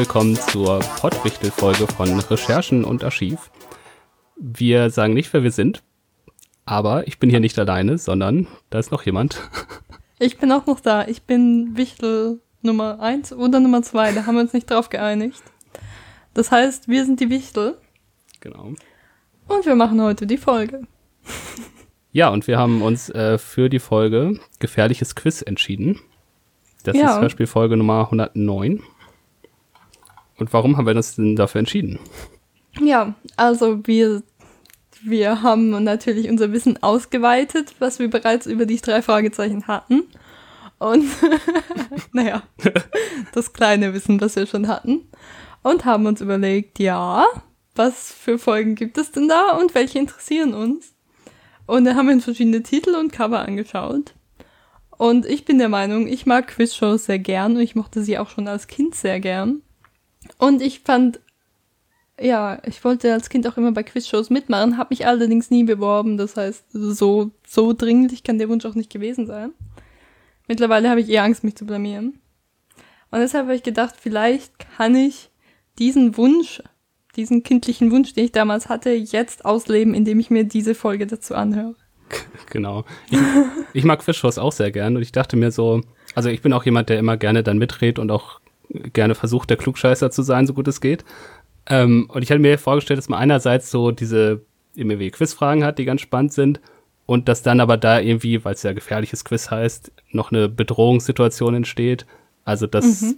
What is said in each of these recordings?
Willkommen zur Pottwichtel-Folge von Recherchen und Archiv. Wir sagen nicht, wer wir sind, aber ich bin hier nicht alleine, sondern da ist noch jemand. Ich bin auch noch da. Ich bin Wichtel Nummer 1 oder Nummer 2. Da haben wir uns nicht drauf geeinigt. Das heißt, wir sind die Wichtel. Genau. Und wir machen heute die Folge. Ja, und wir haben uns äh, für die Folge Gefährliches Quiz entschieden. Das Ja. ist Hörspielfolge Nummer 109. Und warum haben wir uns denn dafür entschieden? Ja, also wir, wir haben natürlich unser Wissen ausgeweitet, was wir bereits über die drei Fragezeichen hatten. Und naja, das kleine Wissen, was wir schon hatten. Und haben uns überlegt, ja, was für Folgen gibt es denn da und welche interessieren uns? Und dann haben wir uns verschiedene Titel und Cover angeschaut. Und ich bin der Meinung, ich mag Quizshows sehr gern und ich mochte sie auch schon als Kind sehr gern. Und ich fand ja, ich wollte als Kind auch immer bei Quizshows mitmachen, habe mich allerdings nie beworben. Das heißt, so, so dringlich kann der Wunsch auch nicht gewesen sein. Mittlerweile habe ich eher Angst, mich zu blamieren. Und deshalb habe ich gedacht, vielleicht kann ich diesen Wunsch, diesen kindlichen Wunsch, den ich damals hatte, jetzt ausleben, indem ich mir diese Folge dazu anhöre. Genau. Ich, ich mag Quizshows auch sehr gern und ich dachte mir so, also ich bin auch jemand, der immer gerne dann mitredet und auch gerne versucht, der Klugscheißer zu sein, so gut es geht. Ähm, und ich hatte mir vorgestellt, dass man einerseits so diese irgendwie Quizfragen hat, die ganz spannend sind und dass dann aber da irgendwie, weil es ja gefährliches Quiz heißt, noch eine Bedrohungssituation entsteht. Also dass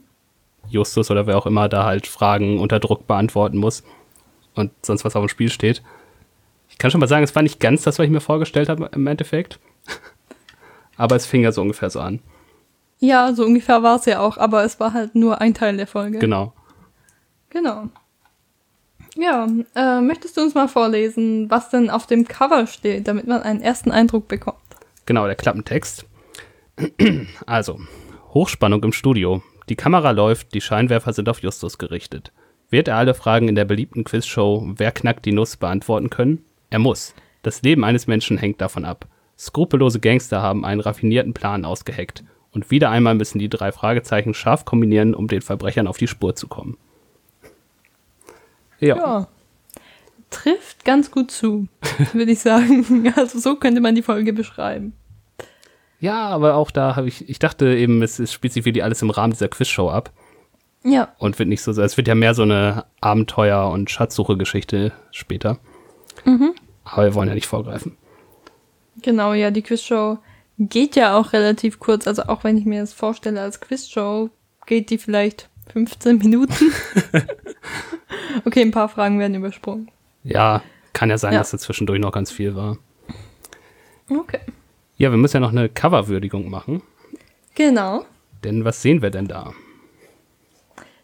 Justus oder wer auch immer da halt Fragen unter Druck beantworten muss und sonst was auf dem Spiel steht. Ich kann schon mal sagen, es war nicht ganz das, was ich mir vorgestellt habe im Endeffekt. Aber es fing ja so ungefähr so an. Ja, so ungefähr war es ja auch, aber es war halt nur ein Teil der Folge. Genau. Genau. Ja, äh, möchtest du uns mal vorlesen, was denn auf dem Cover steht, damit man einen ersten Eindruck bekommt? Genau, der Klappentext. Also, Hochspannung im Studio. Die Kamera läuft, die Scheinwerfer sind auf Justus gerichtet. Wird er alle Fragen in der beliebten Quizshow Wer knackt die Nuss beantworten können? Er muss. Das Leben eines Menschen hängt davon ab. Skrupellose Gangster haben einen raffinierten Plan ausgeheckt. Und wieder einmal müssen die drei Fragezeichen scharf kombinieren, um den Verbrechern auf die Spur zu kommen. Ja. Ja. Trifft ganz gut zu, würde ich sagen. Also so könnte man die Folge beschreiben. Ja, aber auch da habe ich, ich dachte eben, es, es spielt sich wirklich alles im Rahmen dieser Quizshow ab. Ja, und wird nicht so, es wird ja mehr so eine Abenteuer- und Schatzsuche-Geschichte später. Aber wir wollen ja nicht vorgreifen. genau, ja, die Quizshow geht ja auch relativ kurz. Also auch wenn ich mir das vorstelle als Quizshow, geht die vielleicht 15 Minuten. okay, ein paar Fragen werden übersprungen. Ja, kann ja sein, Ja. dass da zwischendurch noch ganz viel war. Okay. Ja, wir müssen ja noch eine Coverwürdigung machen. Genau. Denn was sehen wir denn da?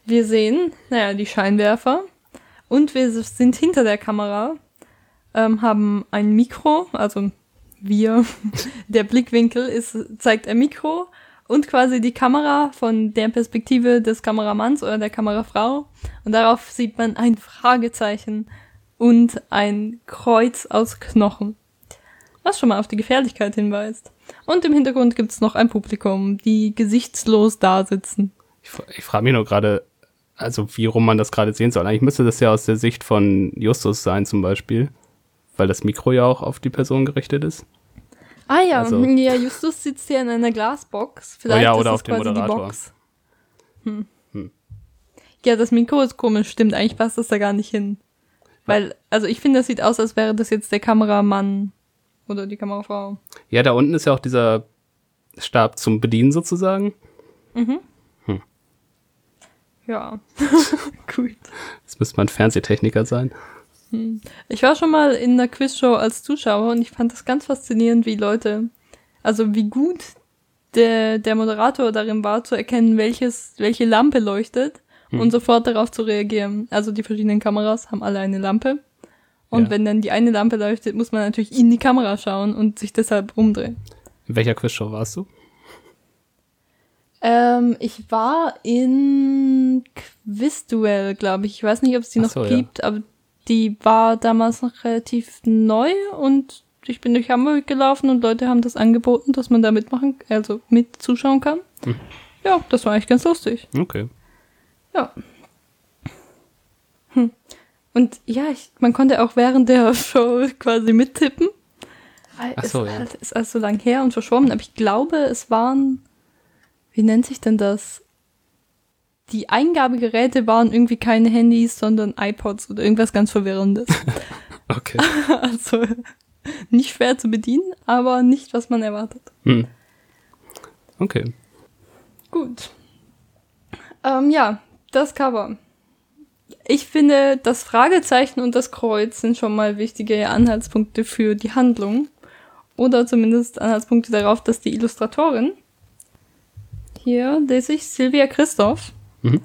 Wir sehen, naja, die Scheinwerfer und wir sind hinter der Kamera, ähm, haben ein Mikro, also wir, der Blickwinkel ist, zeigt ein Mikro und quasi die Kamera von der Perspektive des Kameramanns oder der Kamerafrau und darauf sieht man ein Fragezeichen und ein Kreuz aus Knochen, was schon mal auf die Gefährlichkeit hinweist. Und im Hintergrund gibt es noch ein Publikum, die gesichtslos da sitzen. Ich, ich frage mich nur gerade, also wie rum man das gerade sehen soll. Eigentlich müsste das ja aus der Sicht von Justus sein zum Beispiel, weil das Mikro ja auch auf die Person gerichtet ist. Ah ja, Also- ja, Justus sitzt hier in einer Glasbox. Vielleicht Oh ja, ist oder das auf dem Moderator. Box. Hm. Ja, das Mikro ist komisch, stimmt. Eigentlich passt das da gar nicht hin. Weil, also ich finde, das sieht aus, als wäre das jetzt der Kameramann oder die Kamerafrau. Ja, da unten ist ja auch dieser Stab zum Bedienen sozusagen. Ja, gut. Das müsste man Fernsehtechniker sein. Ich war schon mal in einer Quizshow als Zuschauer und ich fand das ganz faszinierend, wie Leute, also wie gut der, der Moderator darin war, zu erkennen, welches, welche Lampe leuchtet und sofort darauf zu reagieren. Also die verschiedenen Kameras haben alle eine Lampe. Und Ja. wenn dann die eine Lampe leuchtet, muss man natürlich in die Kamera schauen und sich deshalb umdrehen. In welcher Quizshow warst du? Ähm, ich war in Quizduell, glaube ich. Ich weiß nicht, ob es die Ach noch so, ja. gibt, aber die war damals noch relativ neu und ich bin durch Hamburg gelaufen und Leute haben das angeboten, dass man da mitmachen, also mit zuschauen kann. Hm. Ja, das war eigentlich ganz lustig. Okay. Ja. Und ja, ich, man konnte auch während der Show quasi mittippen. Ach so, ist, ja. halt- ist also lang her und verschwommen, aber ich glaube, es waren, wie nennt sich denn das? Die Eingabegeräte waren irgendwie keine Handys, sondern iPods oder irgendwas ganz Verwirrendes. Okay. also nicht schwer zu bedienen, aber nicht, was man erwartet. Hm. Okay. Gut. Ähm, ja, das Cover. Ich finde, das Fragezeichen und das Kreuz sind schon mal wichtige Anhaltspunkte für die Handlung. Oder zumindest Anhaltspunkte darauf, dass die Illustratorin, hier lese ich Sylvia Christoph, Mhm.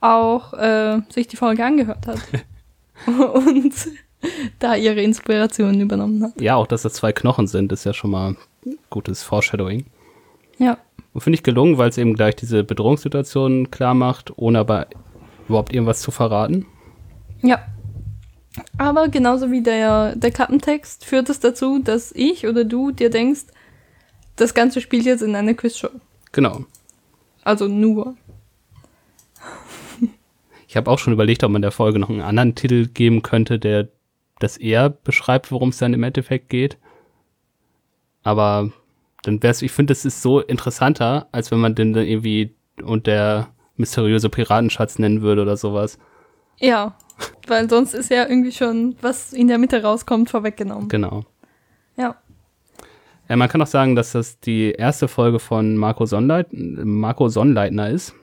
auch äh, sich die Folge angehört hat. und da ihre Inspirationen übernommen hat. Ja, auch dass das zwei Knochen sind, ist ja schon mal gutes Foreshadowing. Ja. Und finde ich gelungen, weil es eben gleich diese Bedrohungssituation klar macht, ohne aber überhaupt irgendwas zu verraten. Ja. Aber genauso wie der, der Klappentext führt es dazu, dass ich oder du dir denkst, das Ganze spielt jetzt in einer Quizshow. Genau. Also nur. Ich habe auch schon überlegt, ob man der Folge noch einen anderen Titel geben könnte, der das eher beschreibt, worum es dann im Endeffekt geht. Aber dann wäre es, ich finde, es ist so interessanter, als wenn man den dann irgendwie und der mysteriöse Piratenschatz nennen würde oder sowas. Ja. Weil sonst ist ja irgendwie schon, was in der Mitte rauskommt, vorweggenommen. Genau. Ja. Ja, man kann auch sagen, dass das die erste Folge von Marco, Sonnleit Marco Sonnleitner ist.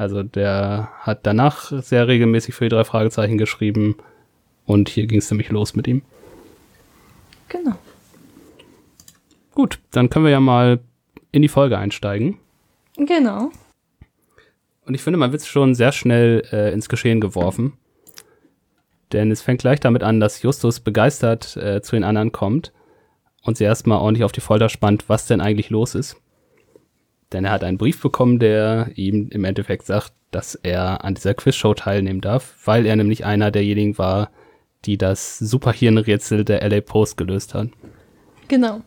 Also der hat danach sehr regelmäßig für die drei Fragezeichen geschrieben. Und hier ging es nämlich los mit ihm. Genau. Gut, dann können wir ja mal in die Folge einsteigen. Genau. Und ich finde, man wird schon sehr schnell äh, ins Geschehen geworfen. Denn es fängt gleich damit an, dass Justus begeistert äh, zu den anderen kommt und sie erstmal ordentlich auf die Folter spannt, was denn eigentlich los ist. Denn er hat einen Brief bekommen, der ihm im Endeffekt sagt, dass er an dieser Quizshow teilnehmen darf, weil er nämlich einer derjenigen war, die das Superhirnrätsel der LA Post gelöst hat. Genau.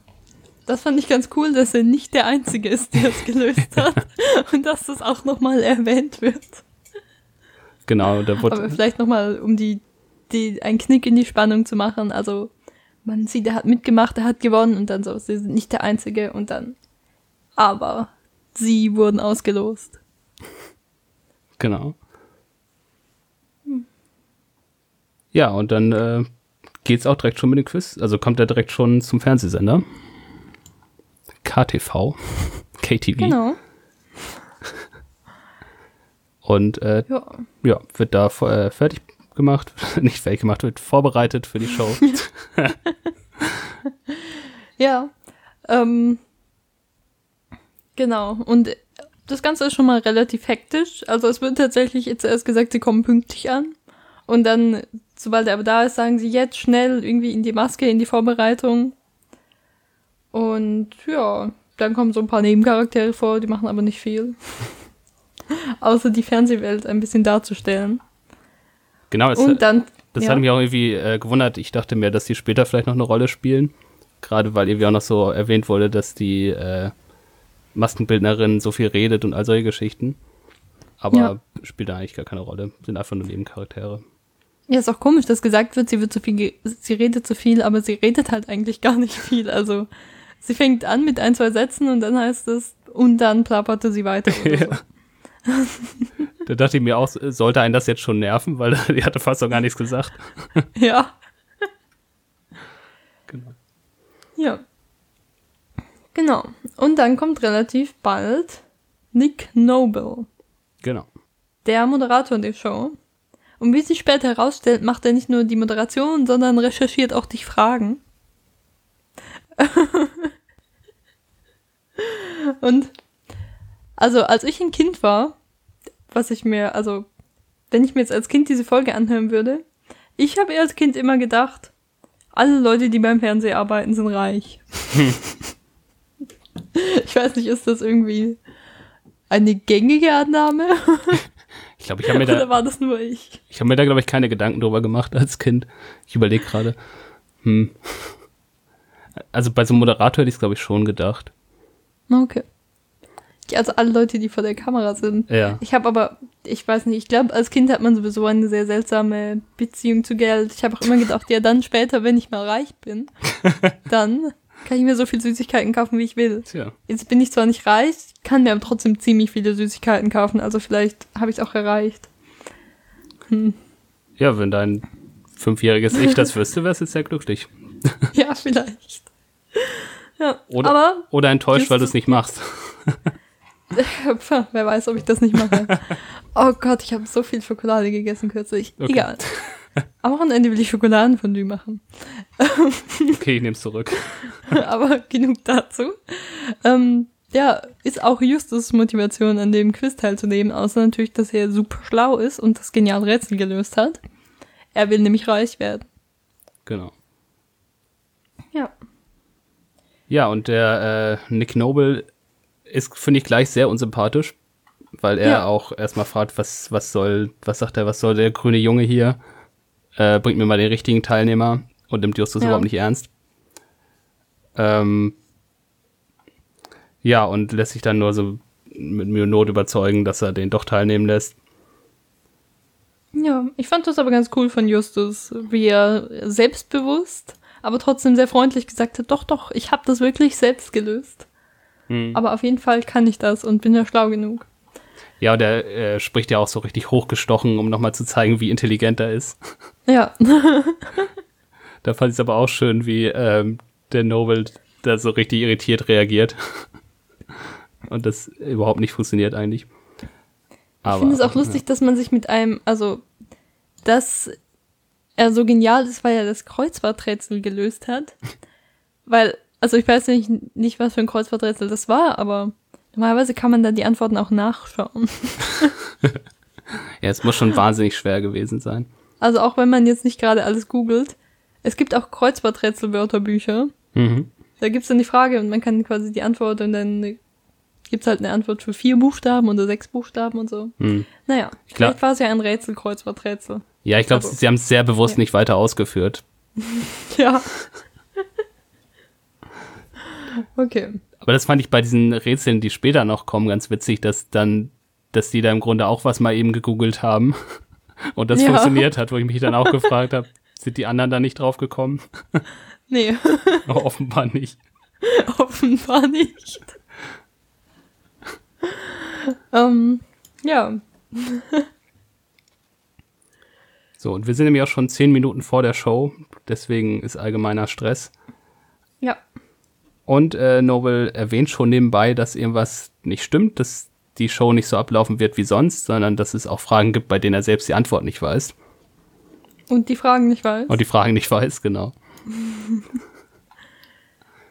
Das fand ich ganz cool, dass er nicht der Einzige ist, der es gelöst hat. und dass das auch nochmal erwähnt wird. Genau, da Aber wurde, vielleicht nochmal, um die, die, einen Knick in die Spannung zu machen. Also, man sieht, er hat mitgemacht, er hat gewonnen und dann so, sie sind nicht der Einzige und dann, aber sie wurden ausgelost. Genau. Ja, und dann äh, geht's auch direkt schon mit dem Quiz. Also kommt er direkt schon zum Fernsehsender. KTV. KTV. Genau. Und äh, Ja. ja, wird da äh, fertig gemacht, nicht fertig gemacht, wird vorbereitet für die Show. Ja. Ähm, genau. Und das Ganze ist schon mal relativ hektisch. Also es wird tatsächlich jetzt erst gesagt, sie kommen pünktlich an. Und dann, sobald er aber da ist, sagen sie jetzt schnell irgendwie in die Maske, in die Vorbereitung. Und ja, dann kommen so ein paar Nebencharaktere vor, die machen aber nicht viel. Außer die Fernsehwelt ein bisschen darzustellen. genau, das, Und dann. das ja. hat mich auch irgendwie äh, gewundert. Ich dachte mir, dass die später vielleicht noch eine Rolle spielen. Gerade weil irgendwie auch noch so erwähnt wurde, dass die äh, Maskenbildnerin so viel redet und all solche Geschichten. Aber Ja. spielt da eigentlich gar keine Rolle. Sind einfach nur Nebencharaktere. Ja, ist auch komisch, dass gesagt wird, sie wird zu viel, sie redet zu viel, aber sie redet halt eigentlich gar nicht viel. Also sie fängt an mit ein, zwei Sätzen und dann heißt es, und dann plapperte sie weiter. Oder so. Da dachte ich mir auch, sollte einen das jetzt schon nerven, weil die hatte fast noch gar nichts gesagt. Ja. Genau. Ja. Genau. Und dann kommt relativ bald Nick Noble, Genau. der Moderator der Show. Und wie sich später herausstellt, macht er nicht nur die Moderation, sondern recherchiert auch die Fragen. Und also als ich ein Kind war, was ich mir, also wenn ich mir jetzt als Kind diese Folge anhören würde, ich habe als Kind immer gedacht, alle Leute, die beim Fernsehen arbeiten, sind reich. ich weiß nicht, ist das irgendwie eine gängige Annahme? Ich glaube, ich habe mir Oder da, war das nur ich? ich habe mir da, glaube ich, keine Gedanken drüber gemacht als Kind. Ich überlege gerade. Hm. Also bei so einem Moderator hätte ich es, glaube ich, schon gedacht. Okay. Also alle Leute, die vor der Kamera sind. Ja. Ich habe aber ich weiß nicht, ich glaube, als Kind hat man sowieso eine sehr seltsame Beziehung zu Geld. Ich habe auch immer gedacht, ja, dann später, wenn ich mal reich bin, dann kann ich mir so viel Süßigkeiten kaufen, wie ich will. Tja. Jetzt bin ich zwar nicht reich, kann mir aber trotzdem ziemlich viele Süßigkeiten kaufen, also vielleicht habe ich es auch erreicht. Hm. Ja, wenn dein fünfjähriges Ich das wüsste, wärst du sehr glücklich. ja, vielleicht. Ja, Oder, aber oder enttäuscht, weil du es nicht machst. Wer weiß, ob ich das nicht mache. Oh Gott, ich habe so viel Schokolade gegessen kürzlich. Okay. Egal. Am Wochenende will ich Schokoladenfondue machen. Okay, ich nehme es zurück. Aber genug dazu. Ähm, ja, ist auch Justus Motivation, an dem Quiz teilzunehmen, außer natürlich, dass er super schlau ist und das geniale Rätsel gelöst hat. Er will nämlich reich werden. Genau. Ja. Ja, und der äh, Nick Noble ist, finde ich, gleich sehr unsympathisch, weil er Ja. auch erstmal fragt, was, was soll, was sagt er, was soll der grüne Junge hier? Äh, bringt mir mal den richtigen Teilnehmer und nimmt Justus Ja. überhaupt nicht ernst. Ähm, ja, und lässt sich dann nur so mit Mühe und Not überzeugen, dass er den doch teilnehmen lässt. Ja, ich fand das aber ganz cool von Justus, wie er selbstbewusst, aber trotzdem sehr freundlich gesagt hat, doch, doch, ich habe das wirklich selbst gelöst. Hm. Aber auf jeden Fall kann ich das und bin ja schlau genug. Ja, und er äh, spricht ja auch so richtig hochgestochen, um nochmal zu zeigen, wie intelligent er ist. Ja, Da fand ich es aber auch schön, wie ähm, der Noble da so richtig irritiert reagiert. Und das überhaupt nicht funktioniert eigentlich. Aber, ich finde es auch lustig, dass man sich mit einem, also, dass er so genial ist, weil er das Kreuzworträtsel gelöst hat. Weil, also ich weiß nicht, nicht, was für ein Kreuzworträtsel das war, aber normalerweise kann man da die Antworten auch nachschauen. Ja, es muss schon wahnsinnig schwer gewesen sein. Also auch wenn man jetzt nicht gerade alles googelt. Es gibt auch Kreuzworträtsel-Wörterbücher. Mhm. Da gibt's dann die Frage und man kann quasi die Antwort und dann gibt's halt eine Antwort für vier Buchstaben oder sechs Buchstaben und so. Hm. Naja, Klar. vielleicht war es ja ein Rätsel, Kreuzworträtsel. Ja, ich glaube, Also- sie haben es sehr bewusst Ja. nicht weiter ausgeführt. Ja. okay. Aber das fand ich bei diesen Rätseln, die später noch kommen, ganz witzig, dass dann, dass die da im Grunde auch was mal eben gegoogelt haben und das Ja. funktioniert hat, wo ich mich dann auch gefragt habe, sind die anderen da nicht drauf gekommen? Nee, Aber offenbar nicht. offenbar nicht. ähm, ja. So, und wir sind nämlich auch schon zehn Minuten vor der Show, deswegen ist allgemeiner Stress. Ja. Und äh, Noble erwähnt schon nebenbei, dass irgendwas nicht stimmt, dass die Show nicht so ablaufen wird wie sonst, sondern dass es auch Fragen gibt, bei denen er selbst die Antwort nicht weiß. Und die Fragen nicht weiß. Und die Fragen nicht weiß, genau.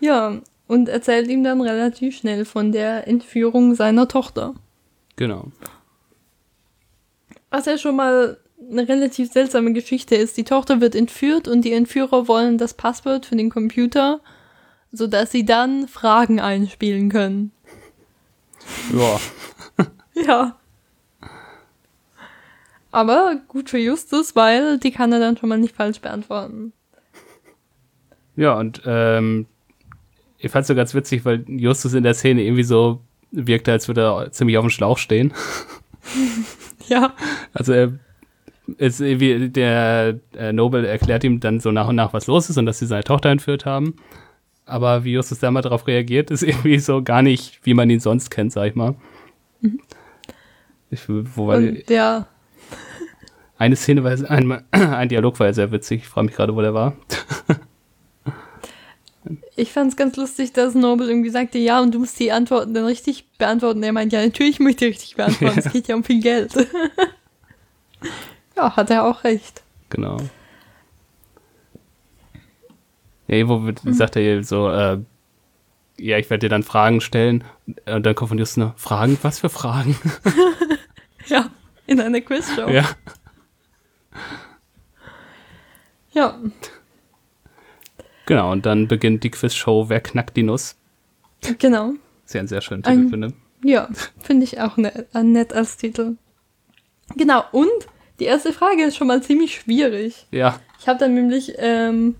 Ja. Und erzählt ihm dann relativ schnell von der Entführung seiner Tochter. Genau. Was ja schon mal eine relativ seltsame Geschichte ist. Die Tochter wird entführt und die Entführer wollen das Passwort für den Computer, sodass sie dann Fragen einspielen können. Ja. Ja. Aber gut für Justus, weil die kann er dann schon mal nicht falsch beantworten. Ja, und ähm, ich fand's so ganz witzig, weil Justus in der Szene irgendwie so wirkte, als würde er ziemlich auf dem Schlauch stehen. Ja. Also er ist irgendwie, der äh, Noble erklärt ihm dann so nach und nach, was los ist und dass sie seine Tochter entführt haben. Aber wie Justus da mal darauf reagiert, ist irgendwie so gar nicht, wie man ihn sonst kennt, sag ich mal. Ich, wo war Und ja, eine Szene war ein, ein Dialog war ja sehr witzig. Ich frage mich gerade, wo der war. ich fand's ganz lustig, dass Noble irgendwie sagte, ja, und du musst die Antworten dann richtig beantworten. Er meint, ja, natürlich möchte ich richtig beantworten. Es geht ja um viel Geld. ja, hat er auch recht. Genau. Ja, wo wird, sagt er so, äh, ja, ich werde dir dann Fragen stellen. Und dann kommt von Justus noch, Fragen? Was für Fragen? Ja, in einer Quizshow. ja. ja. Genau, und dann beginnt die Quizshow Wer knackt die Nuss? Genau. Ist ja ein sehr schöner Ein- Titel, finde Ja, finde ich auch nett, äh, nett als Titel. Genau, und die erste Frage ist schon mal ziemlich schwierig. Ja, Ich habe dann nämlich ähm,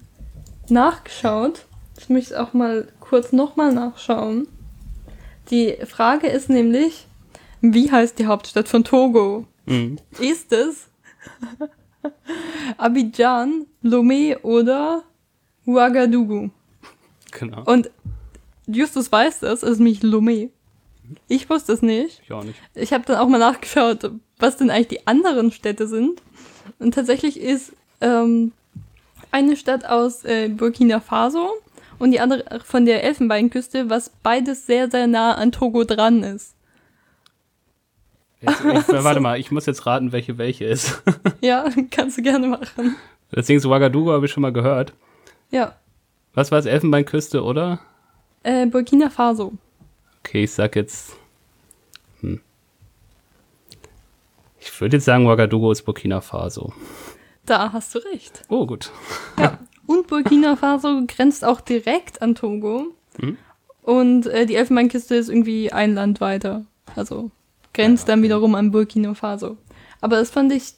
nachgeschaut. Ich möchte auch mal kurz nochmal nachschauen. Die Frage ist nämlich, Wie heißt die Hauptstadt von Togo? Mhm. Ist es Abidjan, Lomé oder Ouagadougou? Genau. Und Justus weiß das, es ist nämlich Lomé. Ich wusste es nicht. Ich auch nicht. Ich habe dann auch mal nachgeschaut, was denn eigentlich die anderen Städte sind. Und tatsächlich ist ähm, eine Stadt aus äh, Burkina Faso und die andere von der Elfenbeinküste, was beides sehr, sehr nah an Togo dran ist. Jetzt, ich, warte mal, ich muss jetzt raten, welche welche ist. Ja, kannst du gerne machen. Deswegen so Ouagadougou habe ich schon mal gehört. Ja, Was war es? Elfenbeinküste, oder? äh, Burkina Faso. Okay, ich sag jetzt. Hm. Ich würde jetzt sagen, Ouagadougou ist Burkina Faso. Da hast du recht. Oh, gut. Ja. Und Burkina Faso grenzt auch direkt an Togo. Mhm. Und äh, die Elfenbeinküste ist irgendwie ein Land weiter. Also grenzt dann wiederum an Burkina Faso. Aber das fand ich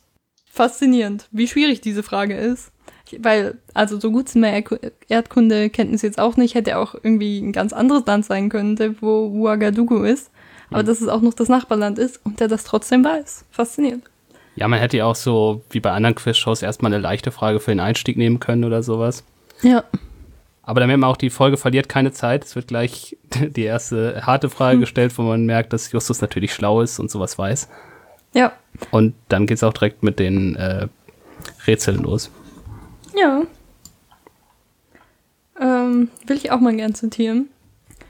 faszinierend, wie schwierig diese Frage ist. Weil, also so gut sind meine Erdku- Erdkundekenntnisse jetzt auch nicht, hätte auch irgendwie ein ganz anderes Land sein können, wo Ouagadougou ist. Aber dass es auch noch das Nachbarland ist und der das trotzdem weiß. Faszinierend. Ja, man hätte ja auch so, wie bei anderen Quizshows, erstmal eine leichte Frage für den Einstieg nehmen können oder sowas. Ja. Aber dann merkt man auch, die Folge verliert keine Zeit. Es wird gleich die erste harte Frage gestellt, wo man merkt, dass Justus natürlich schlau ist und sowas weiß. Ja. Und dann geht's auch direkt mit den äh, Rätseln los. Ja. Ähm, will ich auch mal gern zitieren.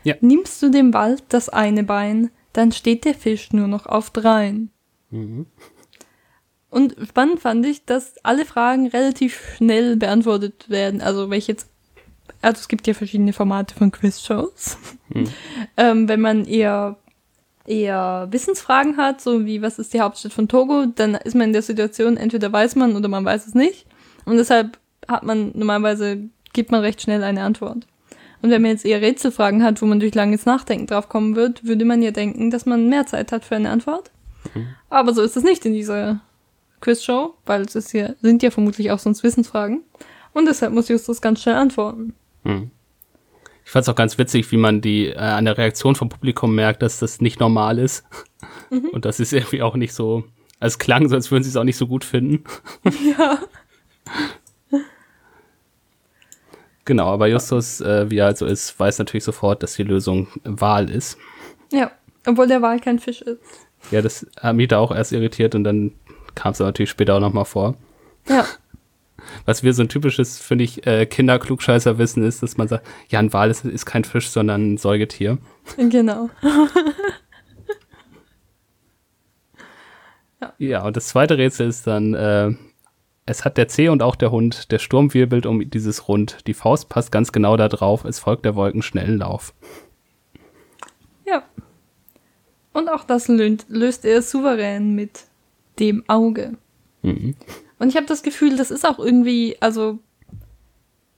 Ja. Nimmst du dem Wald das eine Bein, dann steht der Fisch nur noch auf dreien. Und spannend fand ich, dass alle Fragen relativ schnell beantwortet werden. Also welche jetzt, also es gibt ja verschiedene Formate von Quizshows. ähm, wenn man eher eher Wissensfragen hat, so wie was ist die Hauptstadt von Togo, dann ist man in der Situation, entweder weiß man oder man weiß es nicht. Und deshalb hat man normalerweise, gibt man recht schnell eine Antwort. Und wenn man jetzt eher Rätselfragen hat, wo man durch langes Nachdenken drauf kommen wird, würde man ja denken, dass man mehr Zeit hat für eine Antwort. Aber so ist es nicht in dieser Quizshow, weil es ist ja, sind ja vermutlich auch sonst Wissensfragen. Und deshalb muss Justus ganz schnell antworten. Ich fand's auch ganz witzig, wie man die äh, an der Reaktion vom Publikum merkt, dass das nicht normal ist. Und das ist irgendwie auch nicht so. Also es klang so, als würden sie es auch nicht so gut finden. Ja. Genau, aber Justus, äh, wie er halt so ist, weiß natürlich sofort, dass die Lösung Wahl ist. Ja. Obwohl der Wal kein Fisch ist. Ja, das hat mich da auch erst irritiert und dann kam es natürlich später auch nochmal vor. Ja. Was wir so ein typisches, finde ich, äh, Kinderklugscheißer wissen, ist, dass man sagt, ja, ein Wal ist, ist kein Fisch, sondern ein Säugetier. Genau. Ja, und das zweite Rätsel ist dann, äh, es hat der Zeh und auch der Hund, der Sturm wirbelt um dieses Rund. Die Faust passt ganz genau da drauf, es folgt der Wolken schnellen Lauf. Ja. Und auch das löst, löst er souverän mit dem Auge. Mhm. Und ich habe das Gefühl, das ist auch irgendwie, also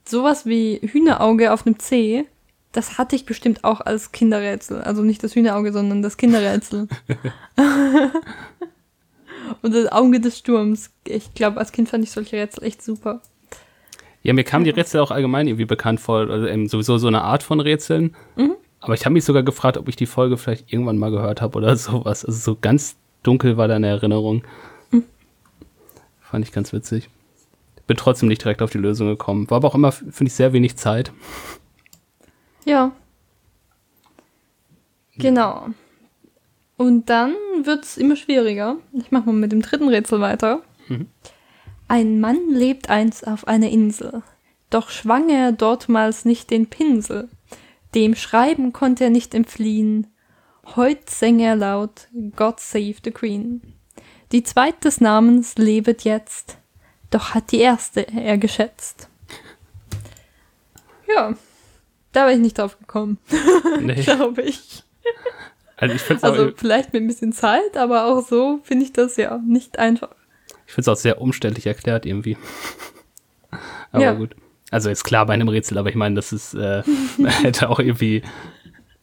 sowas wie Hühnerauge auf einem C, das hatte ich bestimmt auch als Kinderrätsel. Also nicht das Hühnerauge, sondern das Kinderrätsel. Und das Auge des Sturms. Ich glaube, als Kind fand ich solche Rätsel echt super. Ja, mir kamen die Rätsel auch allgemein irgendwie bekannt vor, also eben sowieso so eine Art von Rätseln. Aber ich habe mich sogar gefragt, ob ich die Folge vielleicht irgendwann mal gehört habe oder sowas. Also so ganz dunkel war da eine Erinnerung. Fand ich ganz witzig. Bin trotzdem nicht direkt auf die Lösung gekommen. War aber auch immer, finde ich, sehr wenig Zeit. Ja. Genau. Und dann wird's immer schwieriger. Ich mache mal mit dem dritten Rätsel weiter. Ein Mann lebt einst auf einer Insel, doch schwang er dortmals nicht den Pinsel. Dem Schreiben konnte er nicht entfliehen. Heut säng er laut God save the Queen. Die zweit des Namens lebet jetzt, doch hat die erste er geschätzt. Ja, da wäre ich nicht drauf gekommen, Nee. glaube ich. Also ich finde es Also vielleicht mit ein bisschen Zeit, aber auch so finde ich das ja nicht einfach. ich find's auch sehr umständlich erklärt irgendwie. Aber Ja. gut. Also ist klar bei einem Rätsel, aber ich meine, das ist, äh, hätte auch irgendwie,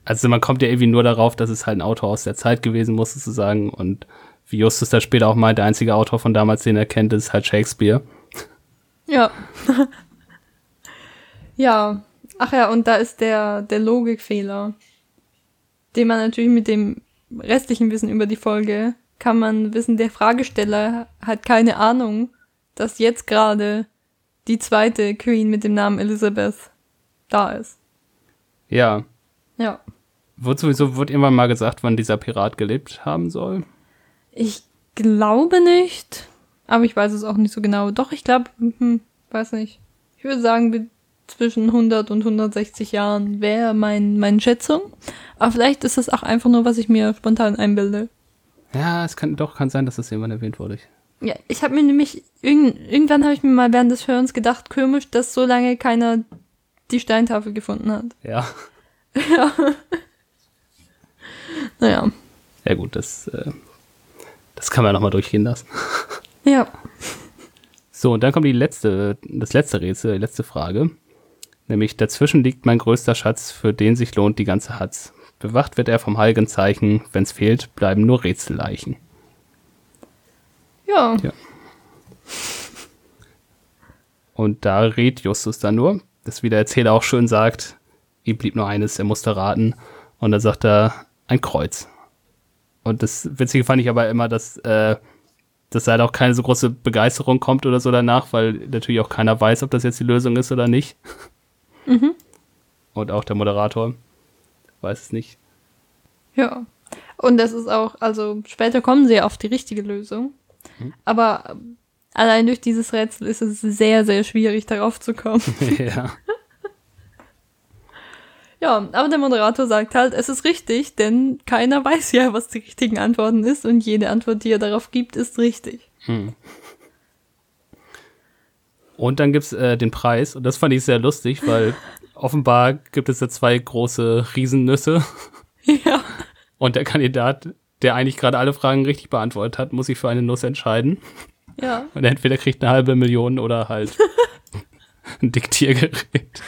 also man kommt ja irgendwie nur darauf, dass es halt ein Autor aus der Zeit gewesen muss, sozusagen. Und wie Justus da später auch meint, der einzige Autor von damals, den er kennt, ist halt Shakespeare. Ja. ja. Ach ja, und da ist der, der Logikfehler, den man natürlich mit dem restlichen Wissen über die Folge kann man wissen, der Fragesteller hat keine Ahnung, dass jetzt gerade die zweite Queen mit dem Namen Elizabeth da ist. Ja. Ja. Wird sowieso, wird irgendwann mal gesagt, wann dieser Pirat gelebt haben soll? Ich glaube nicht, aber ich weiß es auch nicht so genau. Doch, ich glaube, hm, weiß nicht. Ich würde sagen, zwischen 100 und 160 Jahren wäre mein, meine Schätzung. Aber vielleicht ist das auch einfach nur, was ich mir spontan einbilde. Ja, es kann doch kann sein, dass das irgendwann erwähnt wurde. Ja, ich habe mir nämlich irgend, irgendwann habe ich mir mal während des Hörens gedacht, komisch, dass so lange keiner die Steintafel gefunden hat. Ja. Ja. naja. Ja gut, das äh, das kann man noch mal durchgehen lassen. Ja. So, und dann kommt die letzte, das letzte Rätsel, die letzte Frage. Nämlich, dazwischen liegt mein größter Schatz, für den sich lohnt die ganze Hatz. Bewacht wird er vom heiligen Zeichen, wenn's fehlt, bleiben nur Rätselleichen. Ja. Ja. Und da rät Justus dann nur, dass wie der Erzähler auch schön sagt, ihm blieb nur eines, er musste raten. Und dann sagt er, ein Kreuz. Und das Witzige fand ich aber immer, dass, äh, dass halt auch keine so große Begeisterung kommt oder so danach, weil natürlich auch keiner weiß, ob das jetzt die Lösung ist oder nicht. Mhm. Und auch der Moderator weiß es nicht. Ja. Und das ist auch, also später kommen sie auf die richtige Lösung. Mhm. Aber allein durch dieses Rätsel ist es sehr, sehr schwierig, darauf zu kommen. ja. Ja, aber der Moderator sagt halt, es ist richtig, denn keiner weiß ja, was die richtigen Antworten ist und jede Antwort, die er darauf gibt, ist richtig. Hm. Und dann gibt's äh, den Preis und das fand ich sehr lustig, weil offenbar gibt es da zwei große Riesennüsse Ja. und der Kandidat, der eigentlich gerade alle Fragen richtig beantwortet hat, muss sich für eine Nuss entscheiden. Ja. Und entweder kriegt eine halbe Million oder halt ein Diktiergerät.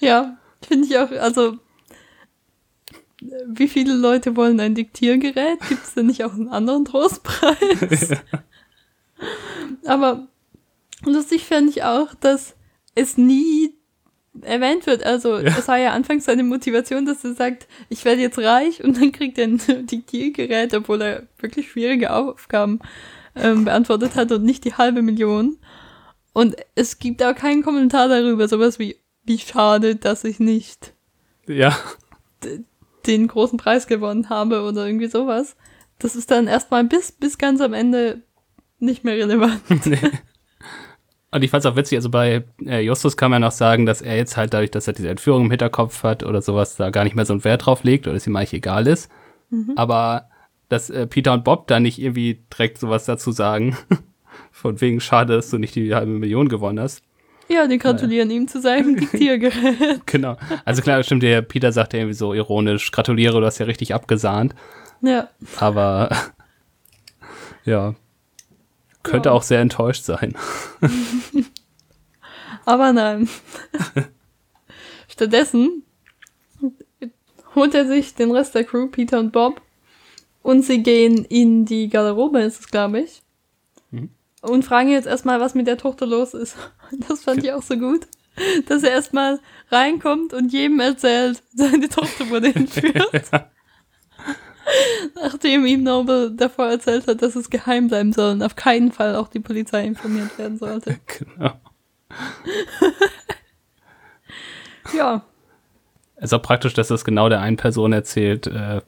Ja, finde ich auch, also wie viele Leute wollen ein Diktiergerät? Gibt es denn nicht auch einen anderen Trostpreis? Aber lustig fände ich auch, dass es nie erwähnt wird. Also Ja. es war ja anfangs seine Motivation, dass er sagt, ich werde jetzt reich und dann kriegt er ein Diktiergerät, obwohl er wirklich schwierige Aufgaben ähm, beantwortet hat und nicht die halbe Million. Und es gibt auch keinen Kommentar darüber, sowas wie, wie schade, dass ich nicht Ja, den großen Preis gewonnen habe oder irgendwie sowas. Das ist dann erstmal bis, bis ganz am Ende nicht mehr relevant. nee. Und ich fand's auch witzig, also bei äh, Justus kann man auch sagen, dass er jetzt halt dadurch, dass er diese Entführung im Hinterkopf hat oder sowas, da gar nicht mehr so einen Wert drauf legt oder es ihm eigentlich egal ist. Aber dass äh, Peter und Bob da nicht irgendwie direkt sowas dazu sagen, von wegen schade, dass du nicht die halbe Million gewonnen hast. Ja, die gratulieren ihm zu seinem Diktiergerät. Genau. Also klar, stimmt, der Peter sagt ja irgendwie so ironisch, gratuliere, du hast ja richtig abgesahnt. Ja, Aber ja, könnte Ja. auch sehr enttäuscht sein. aber nein. Stattdessen holt er sich den Rest der Crew, Peter und Bob, und sie gehen in die Garderobe, ist es, glaube ich. Und fragen jetzt erstmal, was mit der Tochter los ist. Das fand ich auch so gut. Dass er erstmal reinkommt und jedem erzählt, seine Tochter wurde entführt. Nachdem ihm Noble davor erzählt hat, dass es geheim bleiben soll und auf keinen Fall auch die Polizei informiert werden sollte. genau. Ja, ist auch praktisch, dass das genau der einen Person erzählt, äh,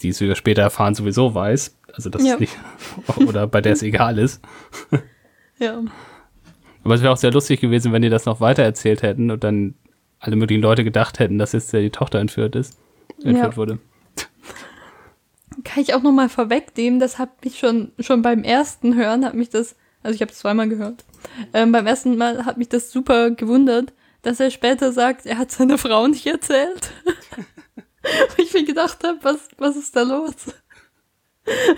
die es wir später erfahren sowieso weiß. Also das Ja. ist nicht, oder bei der es egal ist. ja. Aber es wäre auch sehr lustig gewesen, wenn die das noch weiter erzählt hätten und dann alle möglichen Leute gedacht hätten, dass jetzt die Tochter entführt ist, entführt Ja. wurde. Kann ich auch noch mal vorwegnehmen, das hat mich schon, schon beim ersten Hören, hat mich das, also ich habe es zweimal gehört, ähm, beim ersten Mal hat mich das super gewundert, dass er später sagt, er hat seiner Frau nicht erzählt. Und ich mir gedacht habe, was, was ist da los?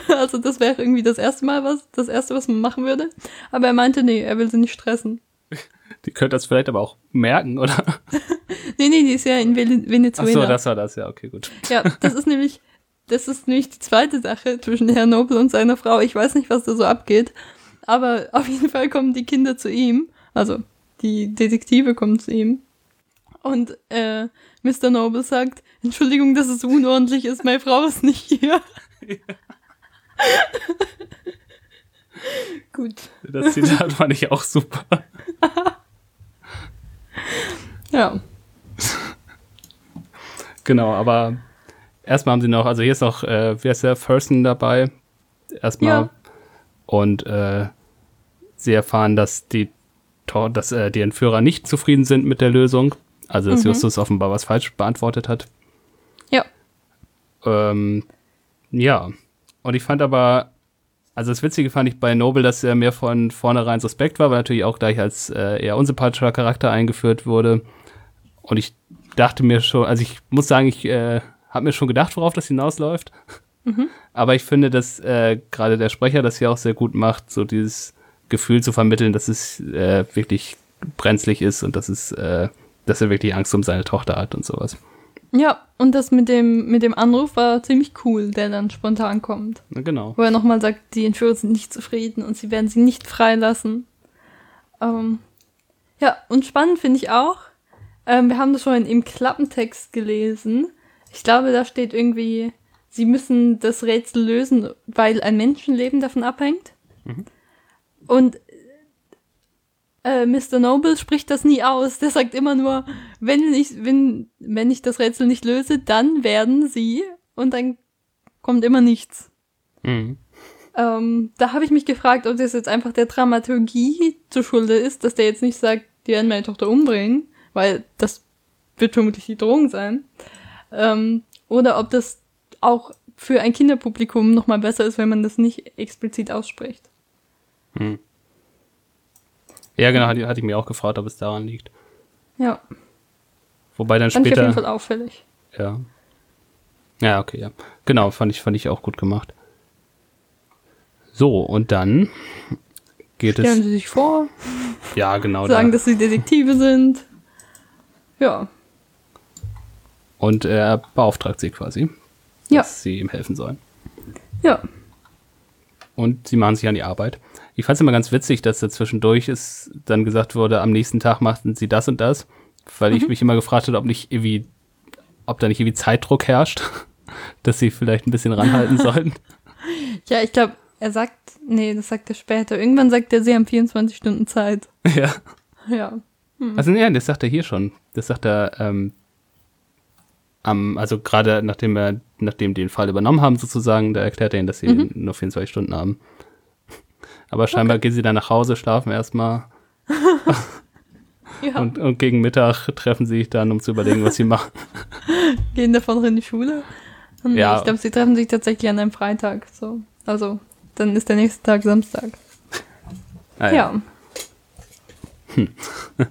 Also das wäre irgendwie das erste Mal was, das erste, was man machen würde. Aber er meinte, nee, er will sie nicht stressen. Die könnte das vielleicht aber auch merken, oder? Nee, nee, die ist ja in Vel- Ach Venezuela. so, das war das, ja, okay, gut. Ja, das ist nämlich, das ist nämlich die zweite Sache zwischen Herrn Nobel und seiner Frau. Ich weiß nicht, was da so abgeht, aber auf jeden Fall kommen die Kinder zu ihm, also die Detektive kommen zu ihm Und äh, Mr. Noble sagt, Entschuldigung, dass es unordentlich ist, meine Frau ist nicht hier. Ja. Gut. Das Zitat fand ich auch super. ja. Genau, aber erstmal haben sie noch, also hier ist noch, äh, wie heißt der, Fersen dabei. Erstmal. Ja. Und äh, sie erfahren, dass die, dass äh, die Entführer nicht zufrieden sind mit der Lösung. Also, dass mhm. Justus offenbar was falsch beantwortet hat. Ja. Ähm, ja. Und ich fand aber, also das Witzige fand ich bei Noble, dass er mir von vornherein suspekt war, weil natürlich auch gleich als äh, eher unsympathischer Charakter eingeführt wurde. Und ich dachte mir schon, also ich muss sagen, ich äh, habe mir schon gedacht, worauf das hinausläuft. Mhm. Aber ich finde, dass äh, gerade der Sprecher das hier auch sehr gut macht, so dieses Gefühl zu vermitteln, dass es äh, wirklich brenzlig ist und dass es äh, dass er wirklich Angst um seine Tochter hat und sowas. Ja, und das mit dem, mit dem Anruf war ziemlich cool, der dann spontan kommt. Na genau. Wo er nochmal sagt, die Entführer sind nicht zufrieden und sie werden sie nicht freilassen. Ähm, ja, und spannend finde ich auch, ähm, wir haben das schon im Klappentext gelesen. Ich glaube, da steht irgendwie, sie müssen das Rätsel lösen, weil ein Menschenleben davon abhängt. Mhm. Und äh, Mr. Noble spricht das nie aus. Der sagt immer nur, wenn ich, wenn, wenn ich das Rätsel nicht löse, dann werden sie und dann kommt immer nichts. Mhm. Ähm, da habe ich mich gefragt, ob das jetzt einfach der Dramaturgie zur Schulde ist, dass der jetzt nicht sagt, die werden meine Tochter umbringen, weil das wird vermutlich die Drohung sein. Ähm, oder ob das auch für ein Kinderpublikum nochmal besser ist, wenn man das nicht explizit ausspricht. Mhm. Ja, genau, hatte, hatte ich mir auch gefragt, ob es daran liegt. Ja. Wobei dann fand später. Ich auf jeden Fall auffällig. Ja. Ja, okay, ja. Genau, fand ich, fand ich auch gut gemacht. So, und dann geht Stellen es. Stellen Sie sich vor. Ja, genau. Sagen, da. dass Sie Detektive sind. Ja. Und er beauftragt sie quasi, ja. dass sie ihm helfen sollen. Ja. Und sie machen sich an die Arbeit ich fand es immer ganz witzig, dass da zwischendurch ist, dann gesagt wurde, am nächsten Tag machten sie das und das, weil mhm. ich mich immer gefragt habe, ob nicht irgendwie, ob da nicht irgendwie Zeitdruck herrscht, dass sie vielleicht ein bisschen ranhalten sollten. Ja, ich glaube, er sagt, nee, das sagt er später. Irgendwann sagt er, sie haben 24 Stunden Zeit. Ja. Ja. Hm. Also, nee, das sagt er hier schon. Das sagt er, ähm, am, also gerade nachdem er, nachdem die den Fall übernommen haben, sozusagen, da erklärt er ihnen, dass sie mhm. nur 24 Stunden haben. Aber scheinbar okay. gehen sie dann nach Hause, schlafen erstmal. ja. und, und, gegen Mittag treffen sie sich dann, um zu überlegen, was sie machen. Gehen davon in die Schule? Nee, ja. Ich glaube, sie treffen sich tatsächlich an einem Freitag. So. Also, dann ist der nächste Tag Samstag. Ah, ja. ja. Hm.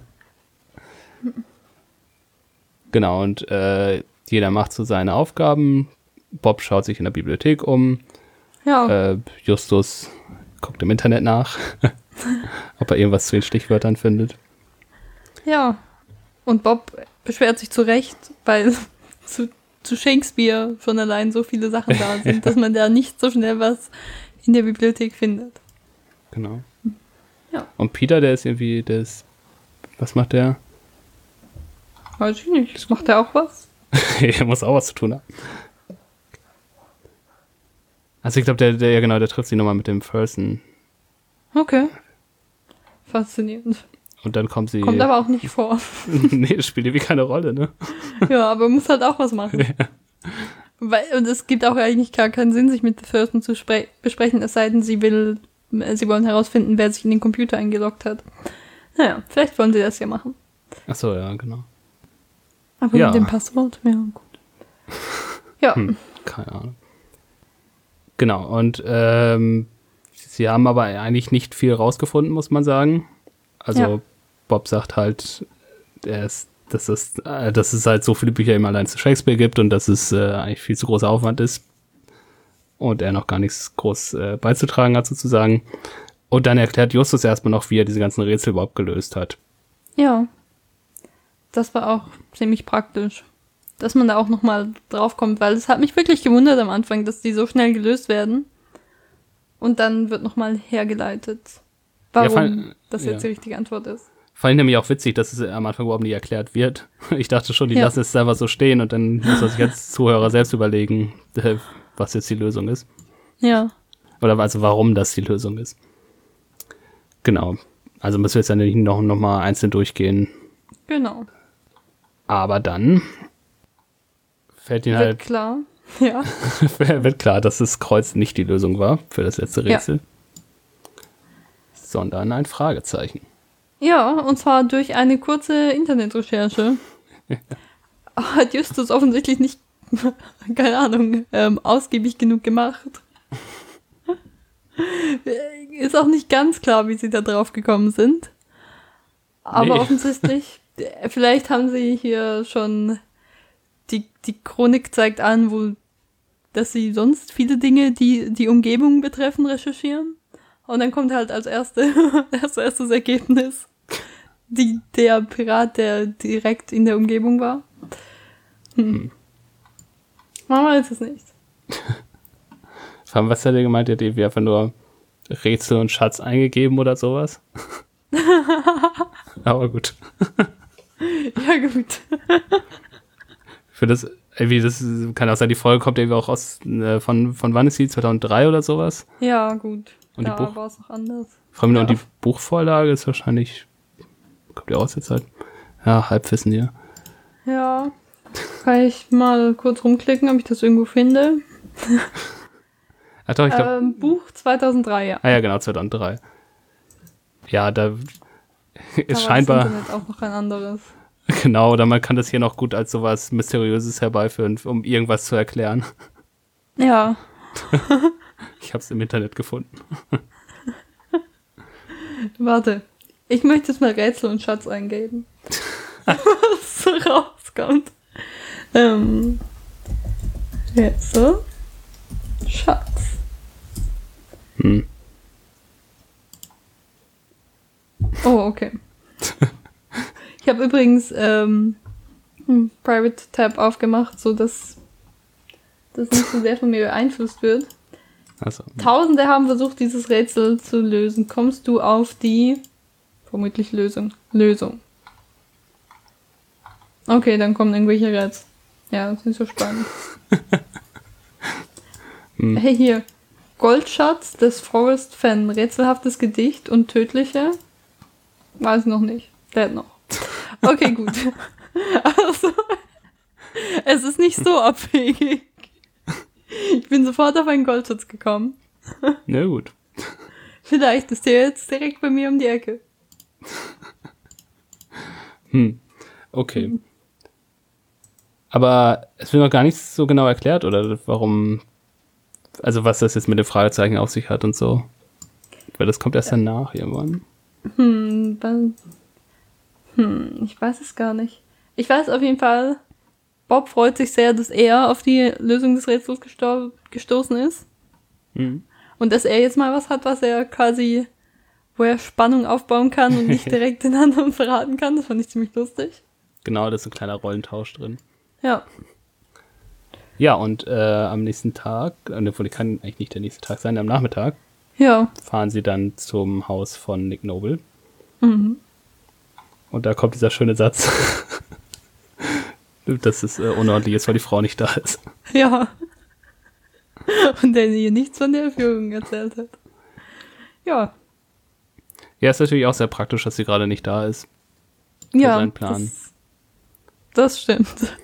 genau, und äh, jeder macht so seine Aufgaben. Bob schaut sich in der Bibliothek um. Ja. Äh, Justus guckt im Internet nach, ob er irgendwas zu den Stichwörtern findet. Ja. Und Bob beschwert sich zu Recht, weil zu, zu Shakespeare schon allein so viele Sachen da sind, dass man da nicht so schnell was in der Bibliothek findet. Genau. Ja. Und Peter, der ist irgendwie, der ist, was macht der? Weiß ich nicht. Macht der auch was? er muss auch was zu tun haben. Also ich glaube, der, der, ja genau, der trifft sich nochmal mit dem Fersen. Okay. Faszinierend. Und dann kommt sie. Kommt aber auch nicht vor. nee, das spielt irgendwie keine Rolle, ne? ja, aber muss halt auch was machen. Ja. Weil, und es gibt auch eigentlich gar keinen Sinn, sich mit Thurston zu besprechen, es sei denn, sie will, sie wollen herausfinden, wer sich in den Computer eingeloggt hat. Naja, vielleicht wollen sie das ja machen. Ach so, ja, genau. Aber ja. mit dem Passwort, ja, gut. Ja. Hm, keine Ahnung. Genau, und ähm, sie haben aber eigentlich nicht viel rausgefunden, muss man sagen. Also ja. Bob sagt halt, er ist, dass, es, äh, dass es halt so viele Bücher eben allein zu Shakespeare gibt und dass es äh, eigentlich viel zu großer Aufwand ist und er noch gar nichts groß äh, beizutragen hat sozusagen. Und dann erklärt Justus erstmal noch, wie er diese ganzen Rätsel überhaupt gelöst hat. Ja. Das war auch ziemlich praktisch dass man da auch nochmal draufkommt, weil es hat mich wirklich gewundert am Anfang, dass die so schnell gelöst werden. Und dann wird nochmal hergeleitet, warum ja, das jetzt ja. die richtige Antwort ist. Fand ich nämlich auch witzig, dass es am Anfang überhaupt nicht erklärt wird. Ich dachte schon, die Ja. lassen es selber so stehen und dann muss sich als Zuhörer selbst überlegen, äh, was jetzt die Lösung ist. Ja. Oder also warum das die Lösung ist. Genau. Also müssen wir jetzt ja nicht noch, noch mal einzeln durchgehen. Genau. Aber dann fällt ihnen Wird halt klar. Ja. wird klar, dass das Kreuz nicht die Lösung war für das letzte Ja. Rätsel. Sondern ein Fragezeichen. Ja, und zwar durch eine kurze Internetrecherche. Hat Justus offensichtlich nicht, keine Ahnung, ähm, ausgiebig genug gemacht. Ist auch nicht ganz klar, wie sie da drauf gekommen sind. Aber Nee. offensichtlich, äh, vielleicht haben sie hier schon die, die Chronik zeigt an, wo, dass sie sonst viele Dinge, die die Umgebung betreffen, recherchieren. Und dann kommt halt als erste, als erstes Ergebnis die, der Pirat, der direkt in der Umgebung war. Hm. Man weiß es nicht. Vor allem, was hat er gemeint? Er hat irgendwie einfach nur Rätsel und Schatz eingegeben oder sowas. Aber gut. Ja, gut. Für das, irgendwie, das kann auch sein, die Folge kommt irgendwie auch aus, äh, von, von wann ist sie? 2003 oder sowas? Ja, gut. Und die da war es noch anders. Vor allem Ja. und die Buchvorlage ist wahrscheinlich, kommt ja aus der Zeit. Ja, Halbwissen hier. Ja. Kann ich mal kurz rumklicken, ob ich das irgendwo finde? Ach doch, ich glaube, Ähm, Buch 2003, ja. ah ja, genau, 2003. Ja, da ist scheinbar, Das Internet auch noch ein anderes. genau, oder man kann das hier noch gut als sowas Mysteriöses herbeiführen, um irgendwas zu erklären. Ja. Ich habe es im Internet gefunden. Warte. Ich möchte jetzt mal Rätsel und Schatz eingeben. Was so rauskommt. Ähm, Rätsel. Schatz. Hm. Oh, okay. Ich habe übrigens ähm, ein Private Tab aufgemacht, so dass das nicht so sehr von mir beeinflusst wird. Also, Tausende haben versucht, dieses Rätsel zu lösen. Kommst du auf die vermutlich Lösung? Lösung. Okay, dann kommen irgendwelche Rätsel. Ja, das ist nicht so spannend. Hm. Hey, hier. Goldschatz des Forest Fan. Rätselhaftes Gedicht und tödliche. Weiß noch nicht. Der hat noch. Okay, gut. Also, es ist nicht so abwegig. Ich bin sofort auf einen Goldschatz gekommen. na gut. Vielleicht ist der jetzt direkt bei mir um die Ecke. Hm. Okay. Aber es wird noch gar nicht so genau erklärt, oder warum, also was das jetzt mit dem Fragezeichen auf sich hat und so. Weil das kommt erst danach irgendwann. Hm, hm, ich weiß es gar nicht. Ich weiß auf jeden Fall, Bob freut sich sehr, dass er auf die Lösung des Rätsels gesto gestoßen ist. Hm. Und dass er jetzt mal was hat, was er quasi, wo er Spannung aufbauen kann und nicht direkt den anderen verraten kann. Das fand ich ziemlich lustig. Genau, da ist ein kleiner Rollentausch drin. Ja. Ja, und äh, am nächsten Tag, äh, obwohl kann eigentlich nicht der nächste Tag sein, am Nachmittag Ja. fahren sie dann zum Haus von Nick Noble. Mhm. Und da kommt dieser schöne Satz, dass es äh, unordentlich ist, weil die Frau nicht da ist. Ja. Und der ihr nichts von der Führung erzählt hat. Ja. Ja, ist natürlich auch sehr praktisch, dass sie gerade nicht da ist. ja, seinen Plan. Das, das stimmt.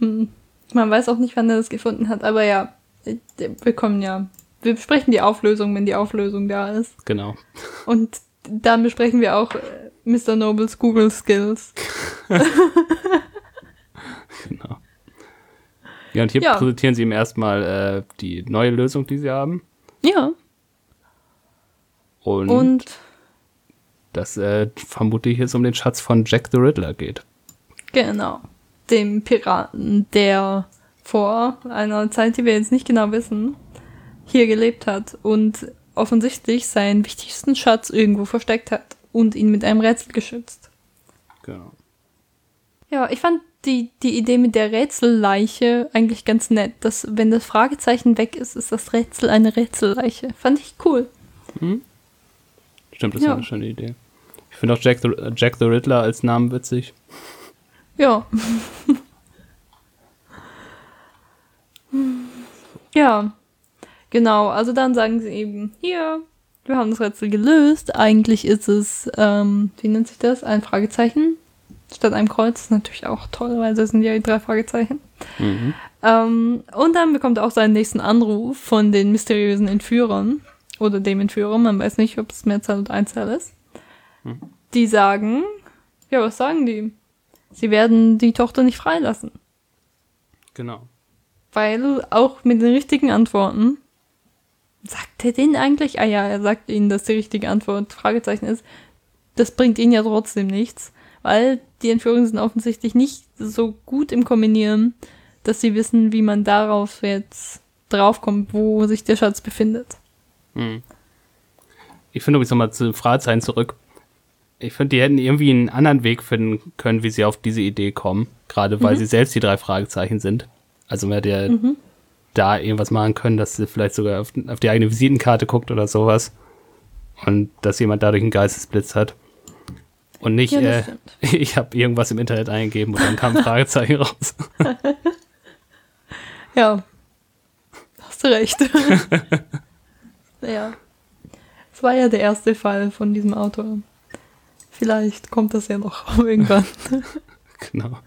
Hm. Man weiß auch nicht, wann er das gefunden hat, aber ja, wir kommen ja. Wir besprechen die Auflösung, wenn die Auflösung da ist. Genau. Und dann besprechen wir auch äh, Mr. Nobles Google Skills. Genau. Ja, und hier Ja. präsentieren sie ihm erstmal äh, die neue Lösung, die sie haben. Ja. Und, Und dass äh, vermutlich es um den Schatz von Jack the Riddler geht. genau, dem Piraten, der vor einer Zeit, die wir jetzt nicht genau wissen, hier gelebt hat und offensichtlich seinen wichtigsten Schatz irgendwo versteckt hat und ihn mit einem Rätsel geschützt. Genau. Ja, ich fand die, die Idee mit der Rätselleiche eigentlich ganz nett. Dass, wenn das Fragezeichen weg ist, ist das Rätsel eine Rätselleiche. Fand ich cool. Stimmt, das Ja. war eine schöne Idee. Ich finde auch Jack the, Jack the Riddler als Namen witzig. Ja. ja. Genau, also dann sagen sie eben, hier, wir haben das Rätsel gelöst. Eigentlich ist es, ähm, wie nennt sich das? Ein Fragezeichen statt einem Kreuz. Das ist natürlich auch toll, weil das sind ja die drei Fragezeichen. Mhm. Ähm, und dann bekommt er auch seinen nächsten Anruf von den mysteriösen Entführern. Oder dem Entführer, man weiß nicht, ob es Mehrzahl oder Einzahl ist. Mhm. Die sagen, ja, was sagen die? Sie werden die Tochter nicht freilassen. Genau. Weil auch mit den richtigen Antworten, sagt er denen eigentlich? Ah ja, er sagt ihnen, dass die richtige Antwort Fragezeichen ist. Das bringt ihnen ja trotzdem nichts, weil die Entführungen sind offensichtlich nicht so gut im Kombinieren, dass sie wissen, wie man darauf jetzt draufkommt, wo sich der Schatz befindet. Hm. Ich finde übrigens nochmal zu den Fragezeichen zurück. Ich finde, die hätten irgendwie einen anderen Weg finden können, wie sie auf diese Idee kommen. Gerade weil Mhm. sie selbst die drei Fragezeichen sind. Also man hätte ja Mhm. Da irgendwas machen können, dass sie vielleicht sogar auf, auf die eigene Visitenkarte guckt oder sowas. Und dass jemand dadurch einen Geistesblitz hat. Und nicht, Ja, äh, ich habe irgendwas im Internet eingegeben und dann kam ein Fragezeichen raus. Ja. Hast du recht. ja. Es war ja der erste Fall von diesem Autor. Vielleicht kommt das ja noch irgendwann. Genau.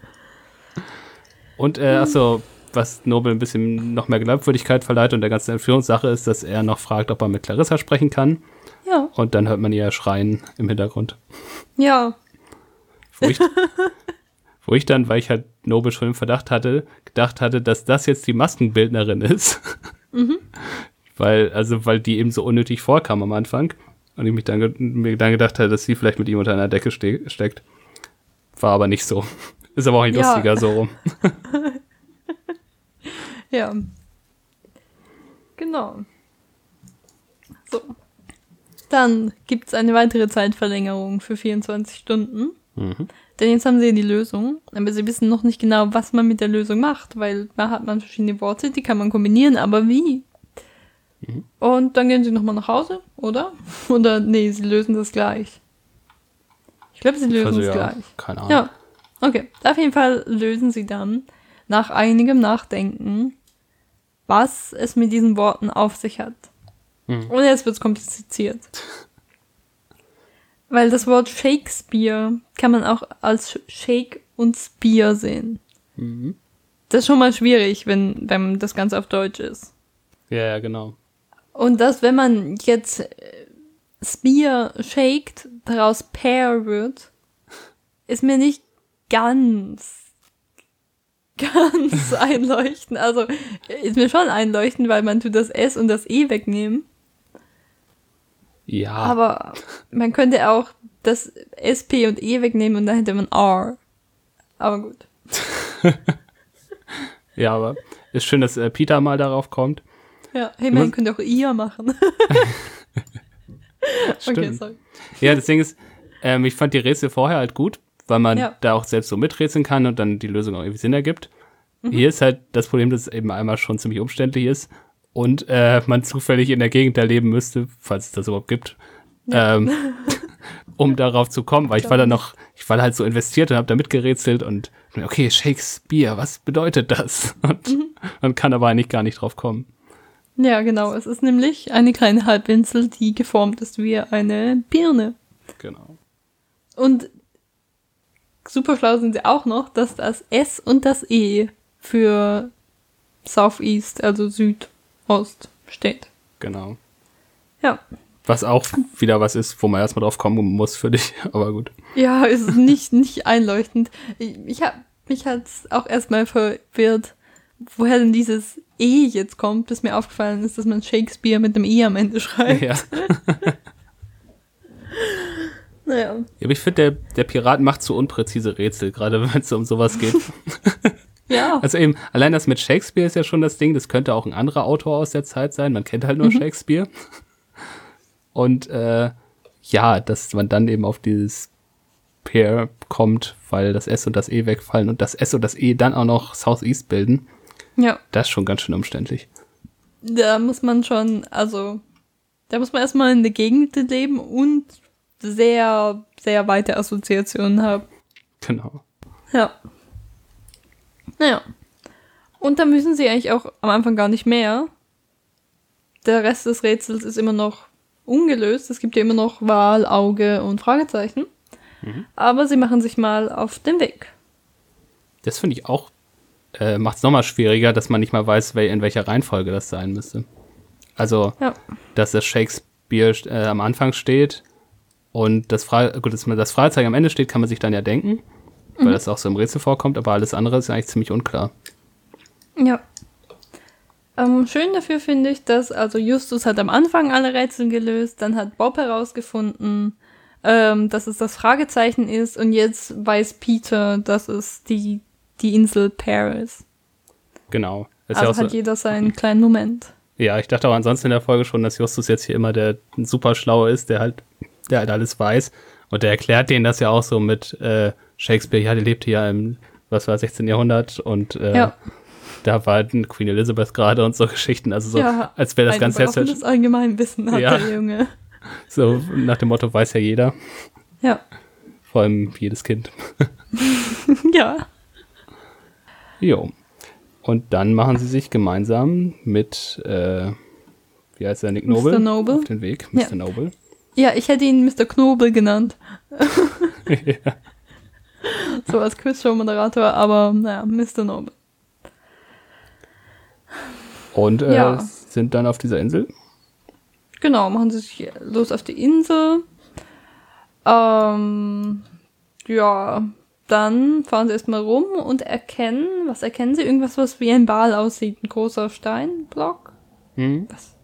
Und äh, achso, was Nobel ein bisschen noch mehr Glaubwürdigkeit verleiht und der ganzen Entführungssache ist, dass er noch fragt, ob er mit Clarissa sprechen kann. Ja. Und dann hört man ihr schreien im Hintergrund. Ja. Wo ich, wo ich dann, weil ich halt Nobel schon im Verdacht hatte, gedacht hatte, dass das jetzt die Maskenbildnerin ist. Weil, also, weil die eben so unnötig vorkam am Anfang. Und ich mich dann, mir dann gedacht hatte, dass sie vielleicht mit ihm unter einer Decke ste steckt. War aber nicht so. Ist aber auch nicht Ja. lustiger so rum. Ja. Genau. So. Dann gibt es eine weitere Zeitverlängerung für 24 Stunden. Mhm. Denn jetzt haben sie die Lösung, aber sie wissen noch nicht genau, was man mit der Lösung macht, weil da hat man verschiedene Worte, die kann man kombinieren, aber wie? Und dann gehen sie nochmal nach Hause, oder? Oder nee, sie lösen das gleich. Ich glaube, sie lösen Also, es ja, gleich. keine Ahnung. Ja, okay. Auf jeden Fall lösen sie dann nach einigem Nachdenken, was es mit diesen Worten auf sich hat. Mhm. Und jetzt wird's kompliziert. Weil das Wort Shakespeare kann man auch als Shake und Spear sehen. Mhm. Das ist schon mal schwierig, wenn, wenn das Ganze auf Deutsch ist. Ja, ja, genau. Und dass, wenn man jetzt äh, Spear shakt, daraus Pear wird, ist mir nicht ganz, ganz einleuchtend. Also, ist mir schon einleuchtend, weil man tut das S und das E wegnehmen. Ja, Aber man könnte auch das S, P und E wegnehmen und dann hätte man R. Aber gut. ja, aber ist schön, dass äh, Peter mal darauf kommt. Ja, hey, man könnte auch ihr machen. okay, Stimmt. sorry. Ja, das Ding ist, ähm, ich fand die Rätsel vorher halt gut, weil man Ja. da auch selbst so miträtseln kann und dann die Lösung auch irgendwie Sinn ergibt. Mhm. Hier ist halt das Problem, dass es eben einmal schon ziemlich umständlich ist und äh, man zufällig in der Gegend da leben müsste, falls es das überhaupt gibt, ähm, um darauf zu kommen, weil ich war da noch, ich war halt so investiert und habe da mitgerätselt und okay, Shakespeare, was bedeutet das? Und Mhm. man kann aber eigentlich gar nicht drauf kommen. Ja, genau. Es ist nämlich eine kleine Halbinsel, die geformt ist wie eine Birne. Genau. Und super schlau sind sie auch noch, dass das S und das E für Southeast, also Südost, steht. Genau. Ja. Was auch wieder was ist, wo man erstmal drauf kommen muss für dich, aber gut. Ja, es ist nicht, nicht einleuchtend. Ich, ich hab, mich hat's auch erstmal verwirrt, woher denn dieses E jetzt kommt, bis mir aufgefallen ist, dass man Shakespeare mit dem E am Ende schreibt. Ja. Naja. Ja, aber ich finde, der, der Pirat macht so unpräzise Rätsel, gerade wenn es um sowas geht. Ja. Also eben, allein das mit Shakespeare ist ja schon das Ding, das könnte auch ein anderer Autor aus der Zeit sein, man kennt halt nur Shakespeare. Und äh, ja, dass man dann eben auf dieses Pair kommt, weil das S und das E wegfallen und das S und das E dann auch noch Southeast bilden, ja. das ist schon ganz schön umständlich. Da muss man schon, also, da muss man erstmal in der Gegend leben und sehr, sehr weite Assoziationen habe. Genau. Ja. Naja. Und da müssen sie eigentlich auch am Anfang gar nicht mehr. Der Rest des Rätsels ist immer noch ungelöst. Es gibt ja immer noch Wahl, Auge und Fragezeichen. Mhm. Aber sie machen sich mal auf den Weg. Das finde ich auch, äh, macht es nochmal schwieriger, dass man nicht mal weiß, wel in welcher Reihenfolge das sein müsste. Also, Ja. dass das Shakespeare äh, am Anfang steht und das, Fra gut, dass man das Fragezeichen am Ende steht, kann man sich dann ja denken, weil das auch so im Rätsel vorkommt, aber alles andere ist eigentlich ziemlich unklar. Ja. Ähm, schön dafür finde ich, dass also Justus hat am Anfang alle Rätsel gelöst, dann hat Bob herausgefunden, ähm, dass es das Fragezeichen ist und jetzt weiß Peter, dass es die, die Insel Paris. Genau. Ist Also ja, auch hat so, jeder seinen kleinen Moment. ja, ich dachte auch ansonsten in der Folge schon, dass Justus jetzt hier immer der super Schlaue ist, der halt, der halt alles weiß. Und der erklärt denen das ja auch so mit äh, Shakespeare, ja, der lebte ja im, was war, 16. Jahrhundert und äh, Ja. da war halt Queen Elizabeth gerade und so Geschichten. Also so, ja, als wäre das ganz selbstverständlich. überraschendes Allgemeinwissen hat Ja. der Junge. So nach dem Motto weiß ja jeder, Ja. vor allem jedes Kind. ja. Jo. Und dann machen sie sich gemeinsam mit, äh, wie heißt der, Nick Mr. Noble? Noble. Auf den Weg, Ja. Mr. Noble. Ja, ich hätte ihn Mr. Knobel genannt. So als Quizshow-Moderator, aber naja, Mr. Noble. Und äh, Ja. sind dann auf dieser Insel. Genau, machen sie sich los auf die Insel. Ähm, ja, dann fahren sie erstmal rum und erkennen, was erkennen sie? Irgendwas, was wie ein Ball aussieht. Ein großer Steinblock? Hm? Was?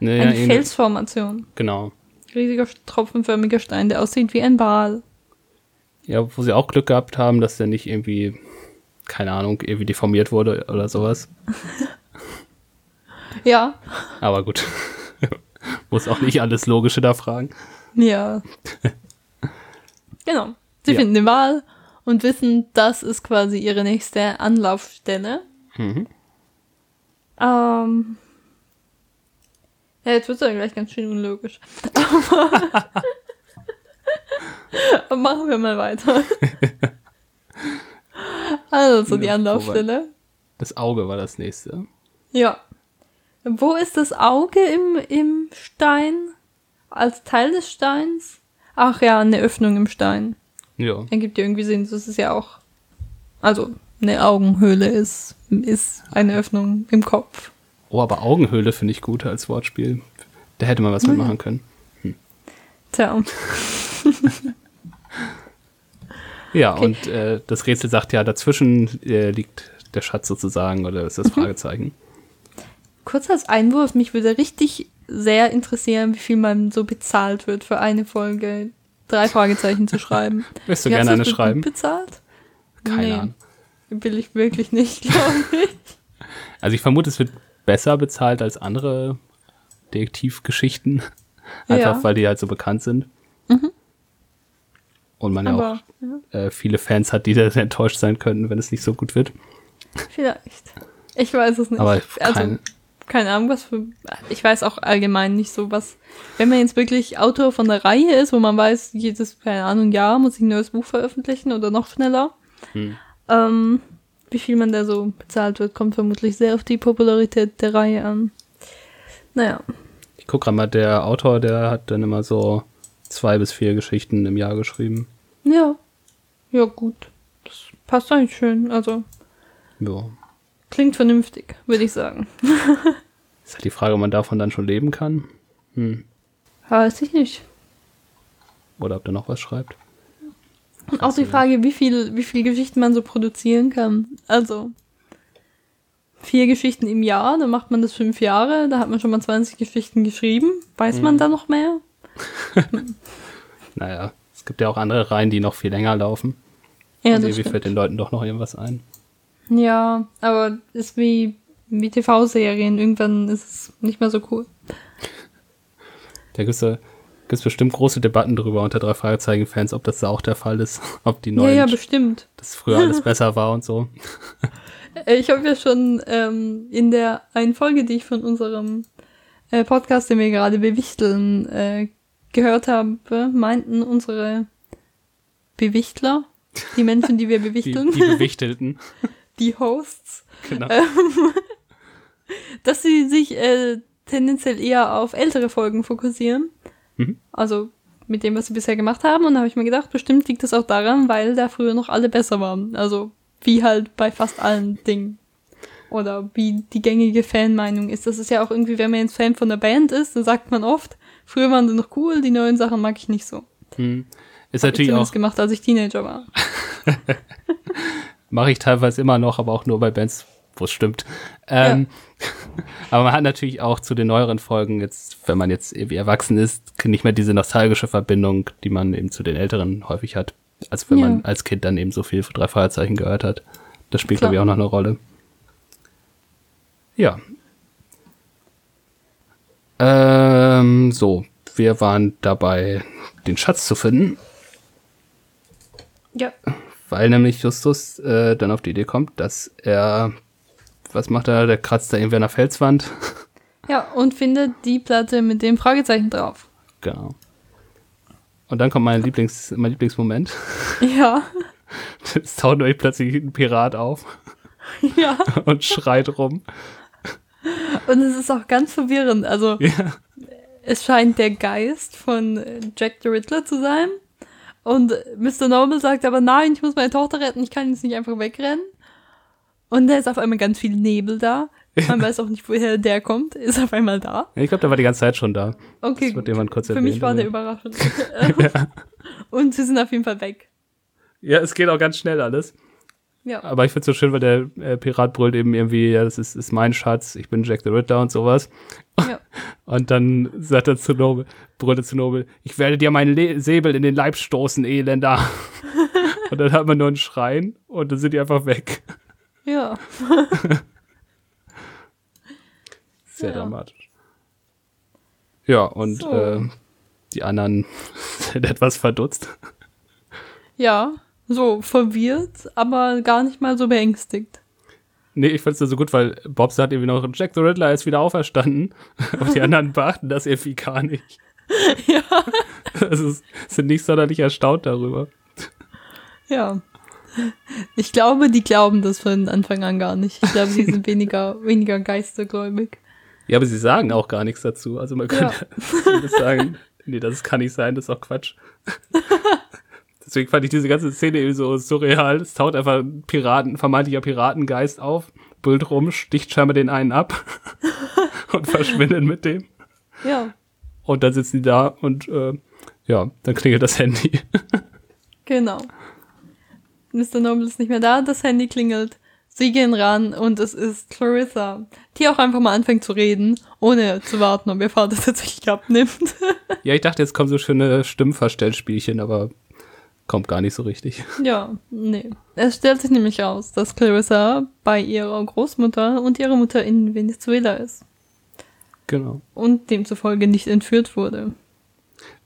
Naja, Eine Felsformation. Genau. Riesiger tropfenförmiger Stein, der aussieht wie ein Ball. Ja, wo sie auch Glück gehabt haben, dass der nicht irgendwie, keine Ahnung, irgendwie deformiert wurde oder sowas. Ja, Aber gut. Muss auch nicht alles Logische da fragen. ja. genau. Sie Ja. finden den Wal und wissen, das ist quasi ihre nächste Anlaufstelle. Mhm. Ähm. Ja, jetzt wird es ja gleich ganz schön unlogisch. Aber machen wir mal weiter. also, die Ja, Anlaufstelle. Das Auge war das nächste. Ja. Wo ist das Auge im, im Stein? Als Teil des Steins? Ach ja, eine Öffnung im Stein. Ja. Ergibt ja irgendwie Sinn. Das ist ja auch. Also, eine Augenhöhle ist, ist eine Öffnung im Kopf. Oh, aber Augenhöhle finde ich gut als Wortspiel. Da hätte man was mitmachen können. Tja. Ja, Okay. und äh, das Rätsel sagt ja, dazwischen äh, liegt der Schatz sozusagen oder ist das Mhm. Fragezeichen. Kurz als Einwurf, mich würde richtig sehr interessieren, wie viel man so bezahlt wird für eine Folge drei Fragezeichen zu schreiben. Möchtest du Wie, gerne eine schreiben? bezahlt? Keine Nee. Ahnung. Will ich wirklich nicht, glaube ich. Also ich vermute, es wird besser bezahlt als andere Detektivgeschichten. Einfach Ja. weil die halt so bekannt sind. Und man ja Aber auch äh, viele Fans hat, die da enttäuscht sein können, wenn es nicht so gut wird. vielleicht. Ich weiß es nicht. Aber also, kein, keine Ahnung, was für. Ich weiß auch allgemein nicht so was. Wenn man jetzt wirklich Autor von der Reihe ist, wo man weiß, jedes, keine Ahnung, Jahr muss ich ein neues Buch veröffentlichen oder noch schneller. Hm. Ähm, wie viel man da so bezahlt wird, kommt vermutlich sehr auf die Popularität der Reihe an. Naja. ich gucke gerade mal, der Autor, der hat dann immer so zwei bis vier Geschichten im Jahr geschrieben. Ja. Ja, gut. Das passt eigentlich schön. Also, Ja. klingt vernünftig, würde ich sagen. Ist halt die Frage, ob man davon dann schon leben kann. Hm. Weiß ich nicht. Oder ob der noch was schreibt. Und auch die Frage, wie viel, wie viel Geschichten man so produzieren kann. Also, vier Geschichten im Jahr, dann macht man das fünf Jahre, da hat man schon mal 20 Geschichten geschrieben. Weiß man da noch mehr? Naja, es gibt ja auch andere Reihen, die noch viel länger laufen. Ja, Und das irgendwie stimmt. fällt den Leuten doch noch irgendwas ein. Ja, aber ist wie, wie TV-Serien. Irgendwann ist es nicht mehr so cool. Da gibt es bestimmt große Debatten drüber unter drei Fragezeichen-Fans, ob das da auch der Fall ist. Ob die Ja, neuen, ja, bestimmt. dass früher alles besser war und so. Äh, Ich habe ja schon ähm, in der einen Folge, die ich von unserem äh, Podcast, den wir gerade bewichteln, äh, gehört habe, meinten unsere Bewichtler, die Menschen, die wir Die, bewichteln, die Bewichtelten. die Hosts, Genau. ähm, dass sie sich äh, tendenziell eher auf ältere Folgen fokussieren. Mhm. Also mit dem, was sie bisher gemacht haben. Und da habe ich mir gedacht, bestimmt liegt das auch daran, weil da früher noch alle besser waren. Also wie halt bei fast allen Dingen. Oder wie die gängige Fanmeinung ist. Das ist ja auch irgendwie, wenn man jetzt Fan von der Band ist, dann sagt man oft, früher waren sie noch cool, die neuen Sachen mag ich nicht so. Hm. Ist Hab ich natürlich zumindest auch, gemacht, als ich Teenager war. mache ich teilweise immer noch, aber auch nur bei Bands, wo es stimmt. Ähm, aber man hat natürlich auch zu den neueren Folgen jetzt, wenn man jetzt irgendwie erwachsen ist, nicht mehr diese nostalgische Verbindung, die man eben zu den älteren häufig hat, als wenn Ja. man als Kind dann eben so viel für drei Feuerzeichen gehört hat. Das spielt, glaube ich, auch noch eine Rolle. Ja. Ähm, so, wir waren dabei, den Schatz zu finden. Ja. Weil nämlich Justus äh, dann auf die Idee kommt, dass er, was macht er, der kratzt da irgendwie an der Felswand. Ja, und findet die Platte mit dem Fragezeichen drauf. genau. Und dann kommt mein, Lieblings, mein Lieblingsmoment. Ja. Es taucht nämlich plötzlich ein Pirat auf ja. und schreit rum. Und es ist auch ganz verwirrend. Also, Ja. es scheint der Geist von Jack the Riddler zu sein. Und Mr. Noble sagt aber, nein, ich muss meine Tochter retten, ich kann jetzt nicht einfach wegrennen. Und da ist auf einmal ganz viel Nebel da. Man weiß auch nicht, woher der kommt, ist auf einmal da. Ich glaube, der war die ganze Zeit schon da. Okay, Das wird jemand kurz Für erwähnt, mich war der überraschend. Und sie sind auf jeden Fall weg. Ja, es geht auch ganz schnell alles. Ja. Aber ich find's so schön, weil der äh, Pirat brüllt eben irgendwie, ja, das ist, ist mein Schatz, ich bin Jack the Riddler und sowas. ja. Und dann sagt er zu Nobel, brüllt er zu Nobel, ich werde dir meinen Le Säbel in den Leib stoßen, Elender. und dann hat man nur einen Schreien und dann sind die einfach weg. Ja. Sehr Ja. dramatisch. Ja, und So. äh, die anderen sind etwas verdutzt. Ja. So verwirrt, aber gar nicht mal so beängstigt. Nee, ich fand's nur so gut, weil Bob sagt irgendwie noch, Jack the Riddler ist wieder auferstanden. Aber die anderen beachten das irgendwie gar nicht. Ja. Also sind nicht sonderlich erstaunt darüber. Ja. Ich glaube, die glauben das von Anfang an gar nicht. Ich glaube, sie sind weniger, weniger geistergläubig. Ja, aber sie sagen auch gar nichts dazu. Also man könnte zumindest sagen, nee, das kann nicht sein, das ist auch Quatsch. Deswegen fand ich diese ganze Szene eben so surreal. Es taucht einfach ein Piraten, vermeintlicher Piratengeist auf, brüllt rum, sticht scheinbar den einen ab und verschwindet mit dem. Ja, Und dann sitzen die da und äh, ja, dann klingelt das Handy. genau. Mr. Noble ist nicht mehr da, das Handy klingelt. Sie gehen ran und es ist Clarissa, die auch einfach mal anfängt zu reden, ohne zu warten, ob ihr Vater tatsächlich abnimmt. ja, ich dachte, jetzt kommen so schöne Stimmverstellspielchen, aber kommt gar nicht so richtig. ja, nee. Es stellt sich nämlich raus, dass Clarissa bei ihrer Großmutter und ihrer Mutter in Venezuela ist Genau. und demzufolge nicht entführt wurde.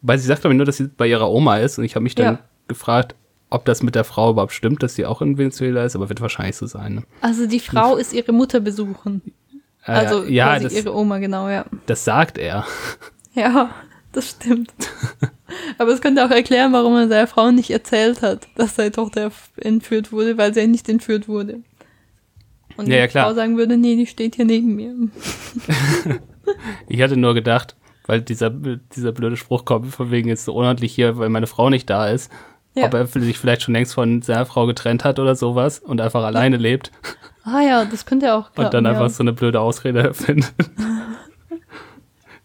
Weil sie sagt, ich, nur, dass sie bei ihrer Oma ist und ich habe mich dann Ja. gefragt, ob das mit der Frau überhaupt stimmt, dass sie auch in Venezuela ist, aber wird wahrscheinlich so sein. Ne? Also die Frau ist ihre Mutter besuchen. Äh, Also ja, quasi das, ihre Oma, genau, ja. das sagt er. Ja, das stimmt. Aber es könnte auch erklären, warum er seiner Frau nicht erzählt hat, dass seine Tochter entführt wurde, weil sie ja nicht entführt wurde. Und Ja, ja, die klar. Frau sagen würde, nee, die steht hier neben mir. Ich hatte nur gedacht, weil dieser, dieser blöde Spruch kommt, von wegen jetzt so unordentlich hier, weil meine Frau nicht da ist, Ja. ob er sich vielleicht schon längst von seiner Frau getrennt hat oder sowas und einfach alleine lebt Ah ja, das könnte auch klappen, und dann einfach ja. so eine blöde Ausrede erfindet.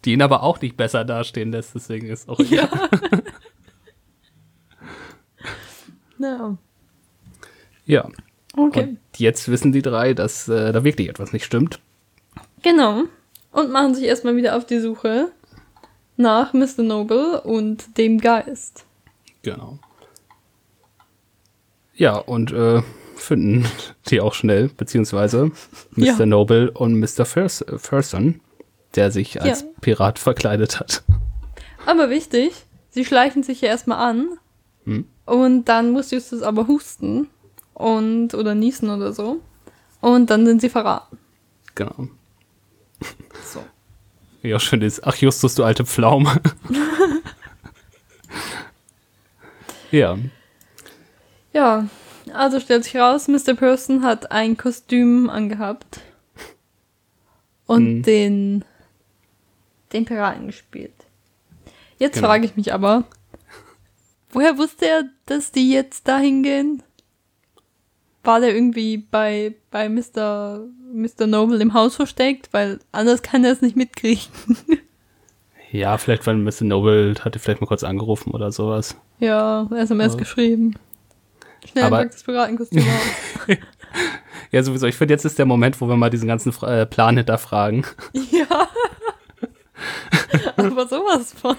Die ihn aber auch nicht besser dastehen lässt, deswegen ist auch Ja. ja. ja. Okay. Und jetzt wissen die drei, dass äh, da wirklich etwas nicht stimmt. Genau. Und machen sich erstmal wieder auf die Suche nach Mr. Noble und dem Geist. Genau. Ja, und äh, finden die auch schnell, beziehungsweise Mr. Ja. Noble und Mr. Furs Furson, der sich als Ja. Pirat verkleidet hat. Aber wichtig, sie schleichen sich ja erstmal an Hm. und dann muss Justus aber husten und oder niesen oder so. Und dann sind sie verraten. Genau. So. Wie auch schön ist. Ach, Justus, du alte Pflaume. Ja. Ja, also stellt sich raus, Mr. Person hat ein Kostüm angehabt und Mhm. den, den Piraten gespielt. Jetzt Genau. frage ich mich aber, woher wusste er, dass die jetzt dahin gehen? War der irgendwie bei, bei Mr. Mr. Noble im Haus versteckt? Weil anders kann er es nicht mitkriegen. Ja, vielleicht, weil Mr. Noble hatte vielleicht mal kurz angerufen oder sowas. ja, SMS Ja. geschrieben. Schnell Aber- das Piratenkostüm aus. Ja, sowieso. Ich finde, jetzt ist der Moment, wo wir mal diesen ganzen äh, Plan hinterfragen. Ja. Aber sowas von.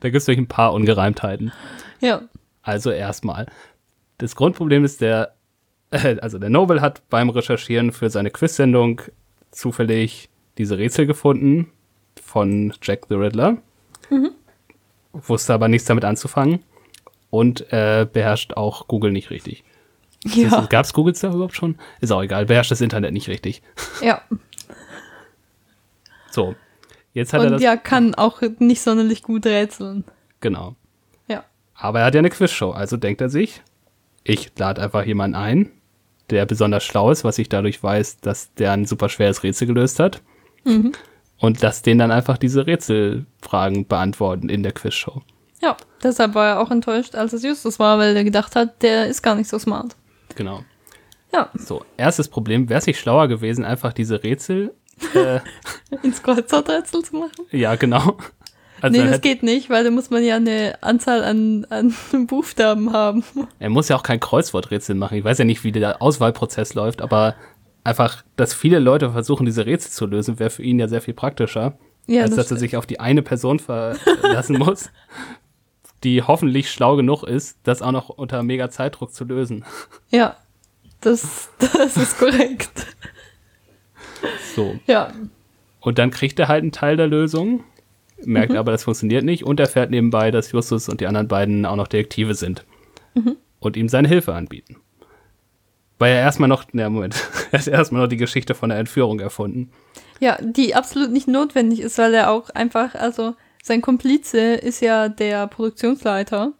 Da gibt es nämlich ein paar Ungereimtheiten. Ja. Also erstmal. Das Grundproblem ist der, äh, also der Noble hat beim Recherchieren für seine Quiz-Sendung zufällig diese Rätsel gefunden von Jack the Riddler. Wusste aber nichts damit anzufangen und äh, beherrscht auch Google nicht richtig. Ja. Gab es Google da überhaupt schon? Ist auch egal, beherrscht das Internet nicht richtig. Ja. So, jetzt hat er Und das. ja, kann auch nicht sonderlich gut rätseln. Genau. Ja. Aber er hat ja eine Quizshow, also denkt er sich, ich lade einfach jemanden ein, der besonders schlau ist, was ich dadurch weiß, dass der ein super schweres Rätsel gelöst hat. Und lass den dann einfach diese Rätselfragen beantworten in der Quizshow. Ja. Deshalb war er auch enttäuscht, als es Justus war, weil er gedacht hat, der ist gar nicht so smart. Genau. Ja. So, erstes Problem, wäre es nicht schlauer gewesen, einfach diese Rätsel. Äh, Ins Kreuzworträtsel zu machen? ja, genau. Also nee, das hätte- geht nicht, weil da muss man ja eine Anzahl an, an Buchstaben haben. er muss ja auch kein Kreuzworträtsel machen. Ich weiß ja nicht, wie der Auswahlprozess läuft, aber einfach, dass viele Leute versuchen, diese Rätsel zu lösen, wäre für ihn ja sehr viel praktischer. Ja, als das dass er sich auf die eine Person verlassen muss, die hoffentlich schlau genug ist, das auch noch unter mega Zeitdruck zu lösen. Ja. Das, das ist korrekt. So. Ja. Und dann kriegt er halt einen Teil der Lösung, merkt aber, das funktioniert nicht und erfährt nebenbei, dass Justus und die anderen beiden auch noch Detektive sind und ihm seine Hilfe anbieten. Weil er erstmal noch, na Moment, er hat erstmal noch die Geschichte von der Entführung erfunden. Ja, die absolut nicht notwendig ist, weil er auch einfach, also sein Komplize ist ja der Produktionsleiter.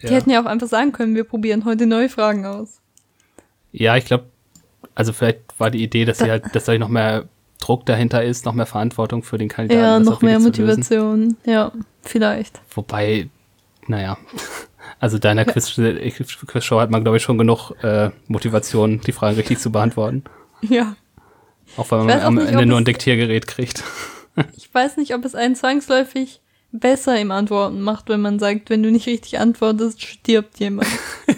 Die Ja. hätten ja auch einfach sagen können, wir probieren heute neue Fragen aus. Ja, ich glaube, also vielleicht war die Idee, dass sie halt, dass da noch mehr Druck dahinter ist, noch mehr Verantwortung für den Kandidaten. Ja, noch mehr. Motivation. Ja, vielleicht. Wobei, naja, also deiner Quiz- Quizshow hat man, glaube ich, schon genug äh, Motivation, die Fragen richtig zu beantworten. Ja. Auch weil Ich man am nicht, Ende nur ein Diktiergerät kriegt. Ich weiß nicht, ob es einen zwangsläufig besser im Antworten macht, wenn man sagt, wenn du nicht richtig antwortest, stirbt jemand.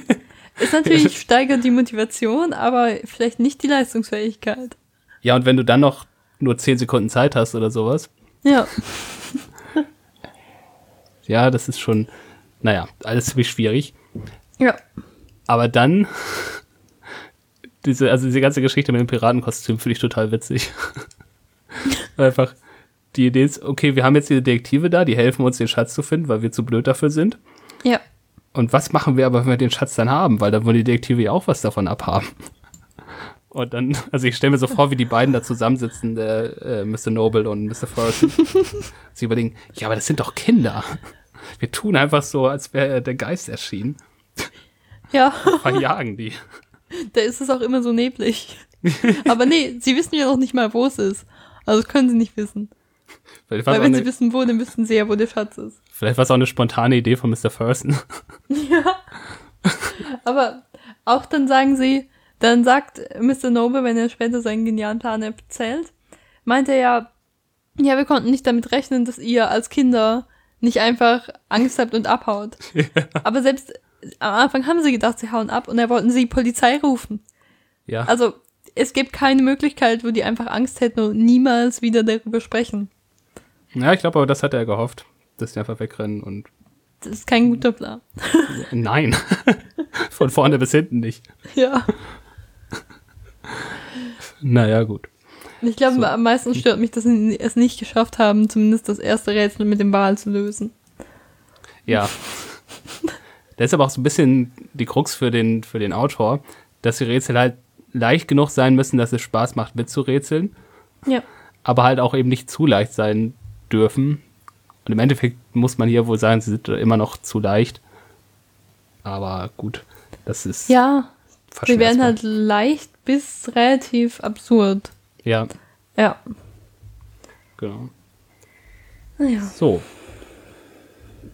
Ist natürlich steigert die Motivation, aber vielleicht nicht die Leistungsfähigkeit. Ja, und wenn du dann noch nur 10 Sekunden Zeit hast oder sowas, Ja, ja, das ist schon, naja, alles ziemlich schwierig. ja, Aber dann, diese, also diese ganze Geschichte mit dem Piratenkostüm finde ich total witzig. Einfach, die Idee ist, okay, wir haben jetzt diese Detektive da, die helfen uns, den Schatz zu finden, weil wir zu blöd dafür sind. ja. Und was machen wir aber, wenn wir den Schatz dann haben? Weil dann wollen die Detektive ja auch was davon abhaben. Und dann, also ich stelle mir so vor, wie die beiden da zusammensitzen, der äh, Mr. Noble und Mr. Ferguson. Sie überlegen, ja, aber das sind doch Kinder. Wir tun einfach so, als wäre der Geist erschienen. Ja, Verjagen die. da ist es auch immer so neblig. Aber nee, sie wissen ja noch nicht mal, wo es ist. Also das können sie nicht wissen. Vielleicht war Weil es wenn sie eine- wissen, wo, dann wüssten sie ja, wo der Schatz ist. vielleicht war's auch eine spontane Idee von Mr. Ferguson. Ja. Aber auch dann sagen sie, dann sagt Mr. Noble, wenn er später seinen genialen Plan erzählt, meint er ja, ja, wir konnten nicht damit rechnen, dass ihr als Kinder nicht einfach Angst habt und abhaut. Aber selbst am Anfang haben sie gedacht, sie hauen ab und da wollten sie Polizei rufen. Ja, Also es gibt keine Möglichkeit, wo die einfach Angst hätten und niemals wieder darüber sprechen. Ja ich glaube aber, das hat er gehofft, dass die einfach wegrennen und Das ist kein guter Plan. nein. Von vorne bis hinten nicht. Ja. Naja, gut. Ich glaube, So. am meisten stört mich, dass sie es nicht geschafft haben, zumindest das erste Rätsel mit dem Wal zu lösen. Ja. Das ist aber auch so ein bisschen die Krux für den, für den Autor, dass die Rätsel halt leicht genug sein müssen, dass es Spaß macht mitzurätseln, Ja. aber halt auch eben nicht zu leicht sein dürfen. Und im Endeffekt muss man hier wohl sagen, sie sind immer noch zu leicht. Aber gut, das ist Ja, sie werden halt leicht bis relativ absurd. Ja, Ja. genau. Naja. So.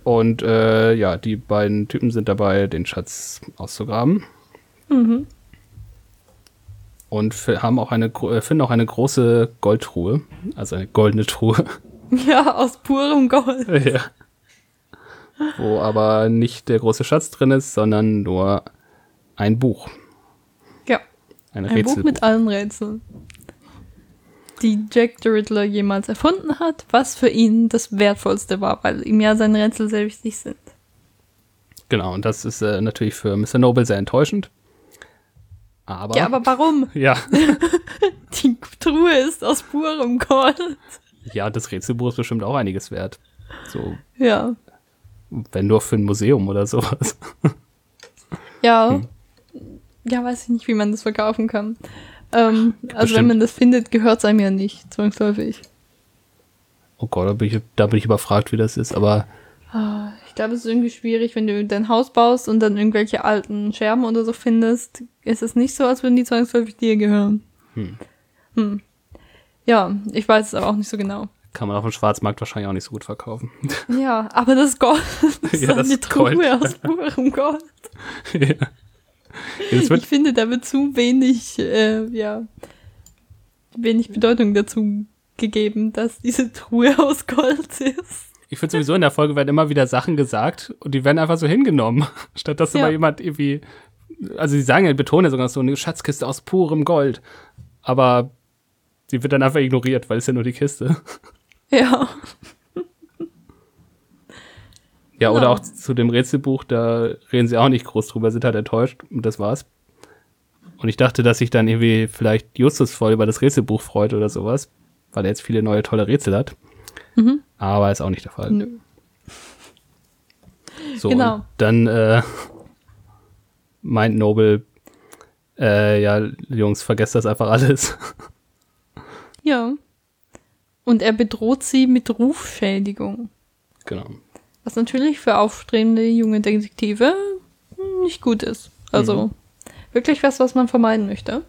Und äh, ja, die beiden Typen sind dabei, den Schatz auszugraben. Mhm. Und haben auch eine, äh, finden auch eine große Goldtruhe. Also eine goldene Truhe. Ja, aus purem Gold. ja. Wo aber nicht der große Schatz drin ist, sondern nur ein Buch. Ja. Ein, Ein Buch mit allen Rätseln. Die Jack the Riddler jemals erfunden hat, was für ihn das Wertvollste war, weil ihm ja seine Rätsel sehr wichtig sind. Genau, und das ist äh, natürlich für Mr. Noble sehr enttäuschend. Aber. Ja, aber warum? ja. Die Truhe ist aus purem Gold. Ja, das Rätselbuch ist bestimmt auch einiges wert. So, Ja. wenn nur für ein Museum oder sowas. Ja. Hm. Ja, weiß ich nicht, wie man das verkaufen kann. Ähm, also wenn man das findet, gehört es einem ja nicht, zwangsläufig. Oh Gott, da bin, ich, da bin ich überfragt, wie das ist, aber Ah, Ich glaube, es ist irgendwie schwierig, wenn du dein Haus baust und dann irgendwelche alten Scherben oder so findest. Ist es nicht so, als würden die zwangsläufig dir gehören. Hm. Hm. Ja, ich weiß es aber auch nicht so genau. kann man auf dem Schwarzmarkt wahrscheinlich auch nicht so gut verkaufen. Ja, aber das Gold ist Ja, das eine Truhe Gold. aus purem Gold. ja. Jetzt Ich finde, da wird zu wenig, äh, ja, wenig Bedeutung dazu gegeben, dass diese Truhe aus Gold ist. ich finde sowieso in der Folge werden immer wieder Sachen gesagt und die werden einfach so hingenommen, statt dass Ja. immer jemand irgendwie, also sie sagen ja, betonen ja sogar so eine Schatzkiste aus purem Gold, aber sie wird dann einfach ignoriert, weil es ja nur die Kiste. Ja. Ja, oder Genau. auch zu dem Rätselbuch, da reden sie auch nicht groß drüber, sind halt enttäuscht und das war's. Und ich dachte, dass sich dann irgendwie vielleicht Justus voll über das Rätselbuch freut oder sowas, weil er jetzt viele neue tolle Rätsel hat. Mhm. Aber ist auch nicht der Fall. Nö. So, Genau. dann äh, meint Noble, äh, ja, Jungs, vergesst das einfach alles. Ja. Und er bedroht sie mit Rufschädigung. genau. Was natürlich für aufstrebende junge Detektive nicht gut ist. Also Mhm. wirklich was, was man vermeiden möchte.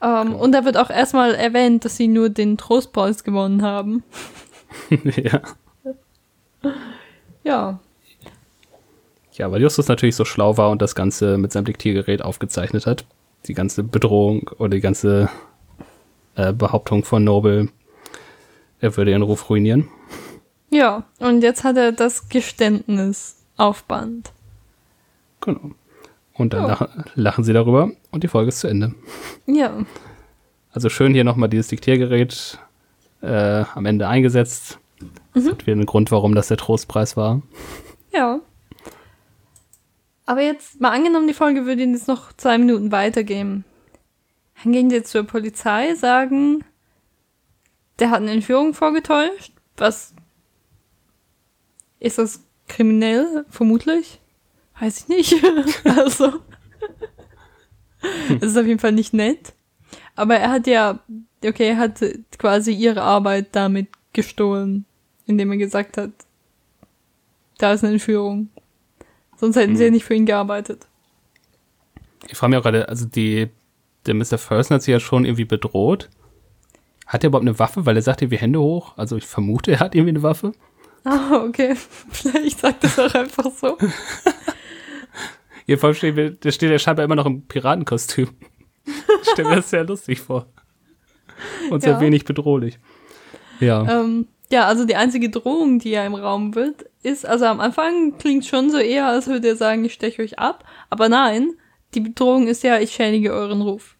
Ähm, Genau. Und da wird auch erstmal erwähnt, dass sie nur den Trostpreis gewonnen haben. ja. Ja. ja, weil Justus natürlich so schlau war und das Ganze mit seinem Diktiergerät aufgezeichnet hat. Die ganze Bedrohung oder die ganze äh, Behauptung von Noble, er würde ihren Ruf ruinieren. Ja. Und jetzt hat er das Geständnis auf Band. Genau. Und dann Ja. lachen, lachen sie darüber und die Folge ist zu Ende. Ja. Also schön hier nochmal dieses Diktiergerät äh, am Ende eingesetzt. Das hat wieder einen Grund, warum das der Trostpreis war. Ja. Aber jetzt, mal angenommen, die Folge würde Ihnen jetzt noch zwei Minuten weitergehen. Dann gehen jetzt zur Polizei, sagen, der hat eine Entführung vorgetäuscht. Was ist das kriminell? Vermutlich. Weiß ich nicht. also. Es ist auf jeden Fall nicht nett. Aber er hat ja, okay, er hat quasi ihre Arbeit damit gestohlen, indem er gesagt hat, da ist eine Entführung. Sonst hätten sie ja nicht für ihn gearbeitet. Ich frage mich auch gerade, also die, der Mr. Ferguson hat sie ja schon irgendwie bedroht. Hat er überhaupt eine Waffe? Weil er sagt irgendwie Hände hoch. Also ich vermute, er hat irgendwie eine Waffe. Ah, okay. Vielleicht sagt es auch einfach so. Jedenfalls steht, mir- der steht ja scheinbar immer noch im Piratenkostüm. Ich stelle mir das sehr lustig vor. Und sehr Ja. wenig bedrohlich. Ja. Ähm, ja, also die einzige Drohung, die ja im Raum wird, ist, also am Anfang klingt schon so eher, als würde er sagen, ich steche euch ab. Aber nein, die Bedrohung ist ja, ich schädige euren Ruf.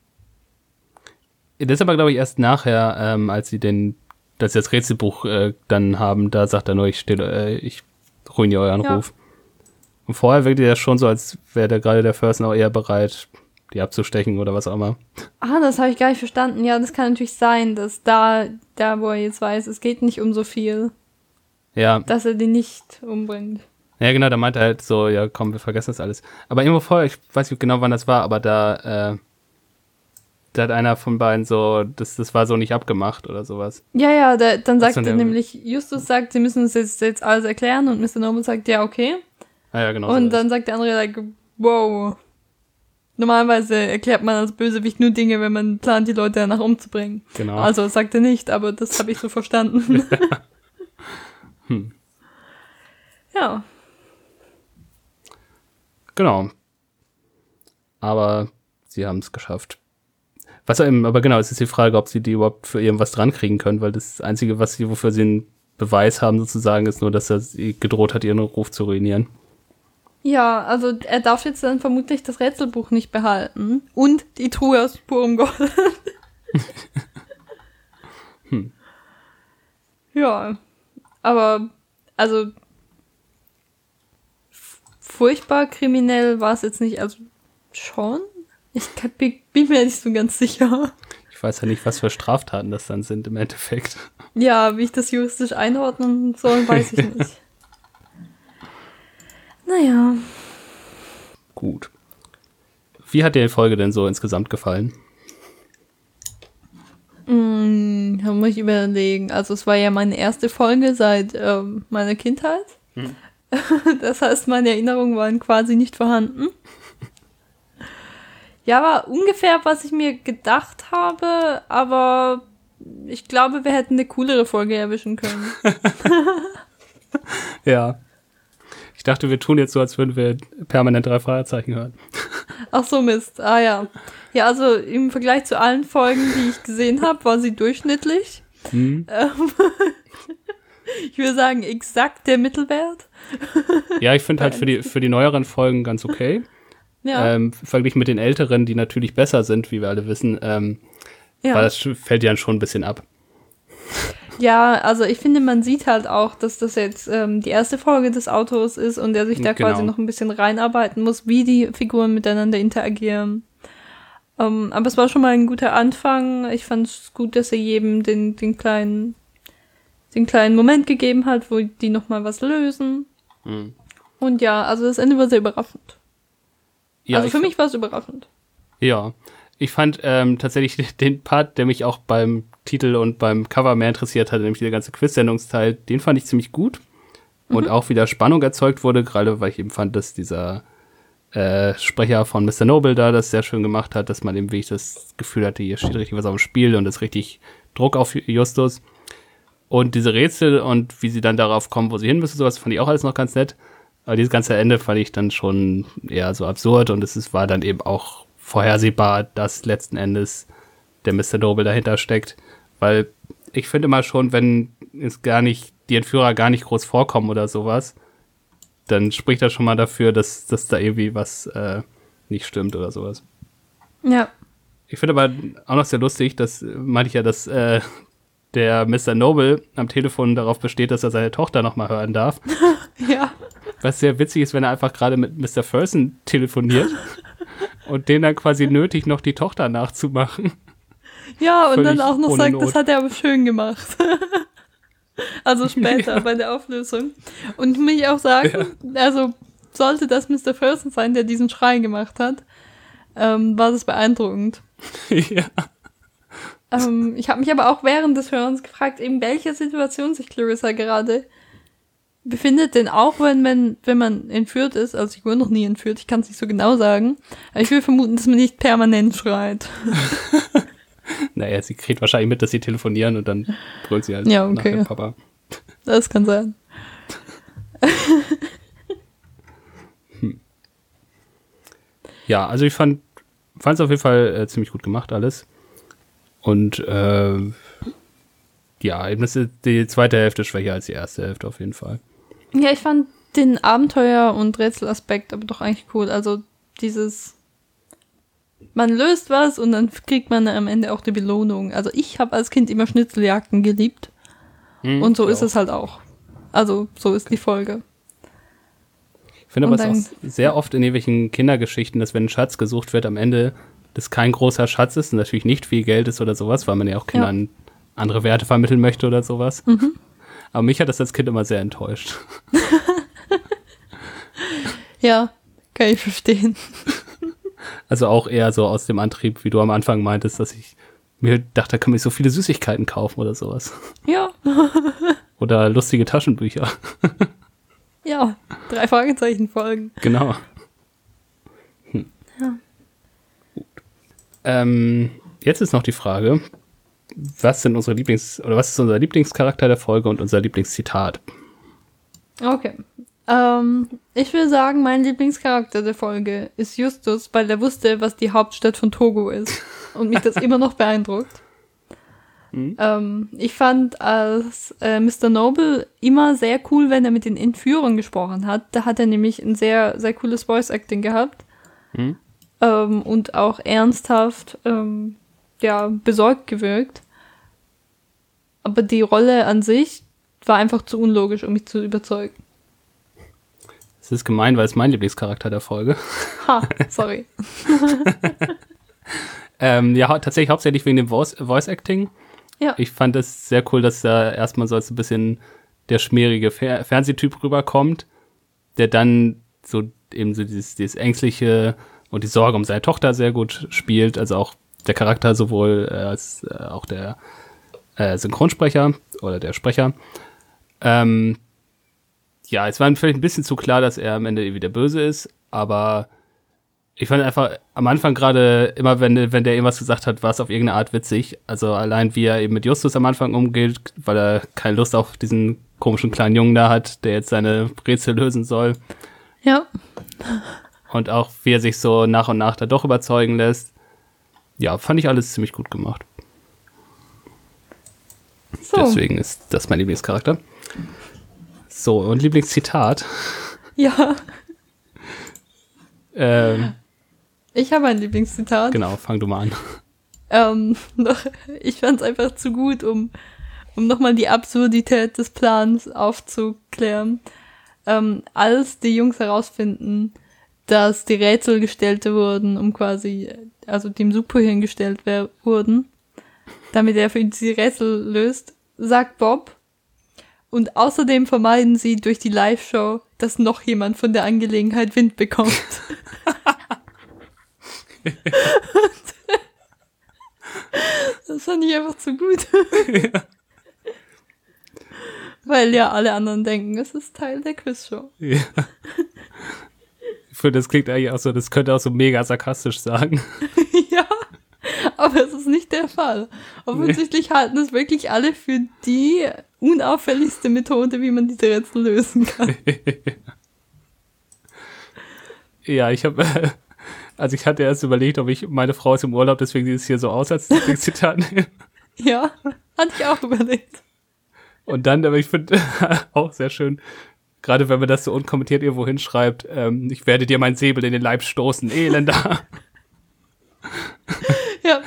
Das ist aber, glaube ich, erst nachher, ähm, als sie den, dass sie das Rätselbuch äh, dann haben, da sagt er nur, ich, steh, äh, ich ruiniere euren Ja. Ruf. Und vorher wirkte er schon so, als wäre da gerade der Ferguson auch eher bereit, die abzustechen oder was auch immer. Ah, das habe ich gar nicht verstanden. Ja, das kann natürlich sein, dass da, da wo er jetzt weiß, es geht nicht um so viel, Ja, dass er die nicht umbringt. Ja genau, da meinte er halt so, ja komm, wir vergessen das alles. Aber irgendwo vorher, ich weiß nicht genau, wann das war, aber da, äh, da hat einer von beiden so, das, das war so nicht abgemacht oder sowas. Ja, ja, da, dann sagt so, er der- nämlich, Justus sagt, sie müssen uns jetzt, jetzt alles erklären und Mr. Noble sagt, ja, okay. Ah, ja, genau. so Und ist dann sagt der andere, like, wow. Normalerweise erklärt man als Bösewicht nur Dinge, wenn man plant, die Leute danach umzubringen. Genau. Also sagt er nicht, aber das habe ich so verstanden. Hm. Ja, Genau. Aber sie haben es geschafft. Was eben, aber genau, es ist die Frage, ob sie die überhaupt für irgendwas dran kriegen können, weil das Einzige, was sie, wofür sie einen Beweis haben, sozusagen, ist nur, dass er sie gedroht hat, ihren Ruf zu ruinieren. ja, also er darf jetzt dann vermutlich das Rätselbuch nicht behalten und die Truhe aus purem Gold. Ja, aber also furchtbar kriminell war es jetzt nicht, also schon. Ich kann, bin bin mir nicht so ganz sicher. Ich weiß ja nicht, was für Straftaten das dann sind im Endeffekt. Ja, wie ich das juristisch einordnen soll, weiß ich nicht. Naja, Gut. Wie hat dir die Folge denn so insgesamt gefallen? mm, da muss ich überlegen. Also es war ja meine erste Folge seit ähm, meiner Kindheit. Das heißt, meine Erinnerungen waren quasi nicht vorhanden. Ja, war ungefähr, was ich mir gedacht habe, aber ich glaube, wir hätten eine coolere Folge erwischen können. Ja. Ich dachte, wir tun jetzt so, als würden wir permanent drei Fragezeichen hören. Ach so, Mist. Ah ja. Ja, also im Vergleich zu allen Folgen, die ich gesehen habe, war sie durchschnittlich. Hm? Ähm, ich würde sagen, exakt der Mittelwert. Ja, ich finde halt für die, für die neueren Folgen ganz okay. Ja, Ähm, verglichen mit den älteren, die natürlich besser sind, wie wir alle wissen, ähm, ja. weil das fällt ja schon ein bisschen ab. ja, also ich finde, man sieht halt auch, dass das jetzt ähm, die erste Folge des Autors ist und er sich da Genau. quasi noch ein bisschen reinarbeiten muss, wie die Figuren miteinander interagieren. Ähm, aber es war schon mal ein guter Anfang. Ich fand es gut, dass er jedem den, den kleinen den kleinen Moment gegeben hat, wo die noch mal was lösen. Mhm. Und ja, also das Ende war sehr überraschend. Ja, also für mich war es überraschend. Ja, ich fand ähm, tatsächlich den Part, der mich auch beim Titel und beim Cover mehr interessiert hat, nämlich der ganze Quiz-Sendungsteil, den fand ich ziemlich gut. Und auch wieder Spannung erzeugt wurde, gerade weil ich eben fand, dass dieser äh, Sprecher von Mr. Noble da das sehr schön gemacht hat, dass man eben wirklich das Gefühl hatte, hier steht richtig was auf dem Spiel und ist richtig Druck auf Justus. Und diese Rätsel und wie sie dann darauf kommen, wo sie hin müssen, sowas fand ich auch alles noch ganz nett. Aber dieses ganze Ende fand ich dann schon eher so absurd und es ist, war dann eben auch vorhersehbar, dass letzten Endes der Mr. Noble dahinter steckt. Weil ich finde mal schon, wenn es gar nicht, die Entführer gar nicht groß vorkommen oder sowas, dann spricht das schon mal dafür, dass, dass da irgendwie was äh, nicht stimmt oder sowas. Ja. Ich finde aber auch noch sehr lustig, das meinte ich ja, dass äh, der Mr. Noble am Telefon darauf besteht, dass er seine Tochter nochmal hören darf. Ja. Was sehr witzig ist, wenn er einfach gerade mit Mr. Ferguson telefoniert und den dann quasi nötig, noch die Tochter nachzumachen. Ja, und dann Völlig auch noch sagt, Not. das hat er aber schön gemacht. also später bei der Auflösung. Und mich auch sagen, also sollte das Mr. Ferguson sein, der diesen Schrei gemacht hat, ähm, war das beeindruckend. ja. Ähm, ich habe mich aber auch während des Hörens gefragt, in welcher Situation sich Clarissa gerade befindet, denn auch wenn man, wenn man entführt ist, also ich wurde noch nie entführt, ich kann es nicht so genau sagen, aber ich will vermuten, dass man nicht permanent schreit. Naja, sie kriegt wahrscheinlich mit, dass sie telefonieren und dann brüllt sie halt Ja, nach okay. dem Papa. Das kann sein. Ja, also ich fand es auf jeden Fall äh, ziemlich gut gemacht alles. Und äh, ja, eben ist die zweite Hälfte schwächer als die erste Hälfte auf jeden Fall. Ja, ich fand den Abenteuer- und Rätselaspekt aber doch eigentlich cool. Also dieses, man löst was und dann kriegt man am Ende auch die Belohnung. Also ich habe als Kind immer Schnitzeljagden geliebt und so ist es halt auch. Also so ist die Folge. Ich finde aber es auch sehr oft in irgendwelchen Kindergeschichten, dass wenn ein Schatz gesucht wird, am Ende das kein großer Schatz ist und natürlich nicht viel Geld ist oder sowas, weil man ja auch Kindern andere Werte vermitteln möchte oder sowas. Mhm. Aber mich hat das als Kind immer sehr enttäuscht. Ja, kann ich verstehen. Also auch eher so aus dem Antrieb, wie du am Anfang meintest, dass ich mir dachte, da kann man so viele Süßigkeiten kaufen oder sowas. Ja, Oder lustige Taschenbücher. Ja, drei Fragezeichen folgen. Genau. Hm. Ja. Ähm, jetzt ist noch die Frage, was sind unsere Lieblings- oder was ist unser Lieblingscharakter der Folge und unser Lieblingszitat? Okay. Ähm, ich will sagen, mein Lieblingscharakter der Folge ist Justus, weil er wusste, was die Hauptstadt von Togo ist. Und mich das immer noch beeindruckt. Mhm. Ähm, ich fand als äh, Mr. Noble immer sehr cool, wenn er mit den Entführern gesprochen hat. Da hat er nämlich ein sehr, sehr cooles Voice-Acting gehabt. Mhm. Ähm, und auch ernsthaft, ähm, ja, besorgt gewirkt. Aber die Rolle an sich war einfach zu unlogisch, um mich zu überzeugen. Es ist gemein, weil es mein Lieblingscharakter der Folge. Ha, sorry. Ähm, ja, tatsächlich hauptsächlich wegen dem Voice, Voice Acting. Ja. Ich fand es sehr cool, dass da erstmal so als ein bisschen der schmierige Fer Fernsehtyp rüberkommt, der dann so eben so dieses, dieses ängstliche und die Sorge um seine Tochter sehr gut spielt. Also auch der Charakter sowohl äh, als äh, auch der äh, Synchronsprecher oder der Sprecher. Ähm, ja, es war vielleicht ein bisschen zu klar, dass er am Ende irgendwie der Böse ist, aber ich fand einfach am Anfang gerade immer, wenn, wenn der irgendwas gesagt hat, war es auf irgendeine Art witzig. Also allein wie er eben mit Justus am Anfang umgeht, weil er keine Lust auf diesen komischen kleinen Jungen da hat, der jetzt seine Rätsel lösen soll. Ja. Und auch wie er sich so nach und nach da doch überzeugen lässt. Ja, fand ich alles ziemlich gut gemacht. So. Deswegen ist das mein Lieblingscharakter. So, und Lieblingszitat. Ja. Ähm, Ich habe ein Lieblingszitat. genau, fang du mal an. Ähm, noch, ich fand es einfach zu gut, um, um nochmal die Absurdität des Plans aufzuklären. Ähm, als die Jungs herausfinden, dass die Rätsel gestellt wurden, um quasi, also dem Superhirn gestellt wurden, damit er für die Rätsel löst, sagt Bob. Und außerdem vermeiden sie durch die Live-Show, dass noch jemand von der Angelegenheit Wind bekommt. Das fand ich einfach zu gut. Weil ja alle anderen denken, es ist Teil der Quizshow. Ja. Finde, das klingt eigentlich auch so, das könnte auch so mega sarkastisch sagen. ja, aber es ist nicht der Fall. Offensichtlich halten es wirklich alle für die unauffälligste Methode, wie man diese Rätsel lösen kann. Ja, ich habe, also ich hatte erst überlegt, ob ich meine Frau ist im Urlaub, deswegen sieht es hier so aus, als Lieblingszitat nehme. ja, hatte ich auch überlegt. Und dann, aber ich finde auch sehr schön, gerade wenn man das so unkommentiert irgendwo hinschreibt, ähm, ich werde dir mein Säbel in den Leib stoßen, Elender. Ja,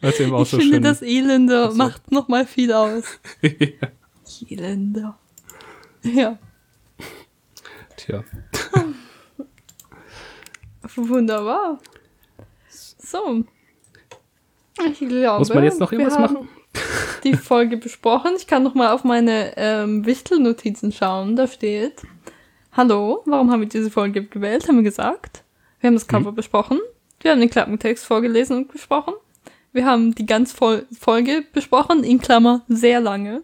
Was eben auch ich so finde, schön. das Elender so. macht nochmal viel aus. ja. Elender. Ja, Tja. wunderbar. So. Ich glaube, Muss man jetzt noch irgendwas machen? Die Folge besprochen. Ich kann noch mal auf meine ähm, Wichtelnotizen schauen. Da steht, hallo, warum haben wir diese Folge gewählt? Haben wir gesagt. Wir haben das Cover besprochen. Wir haben den Klappentext vorgelesen und besprochen. Wir haben die ganz Vol Folge besprochen, in Klammer sehr lange.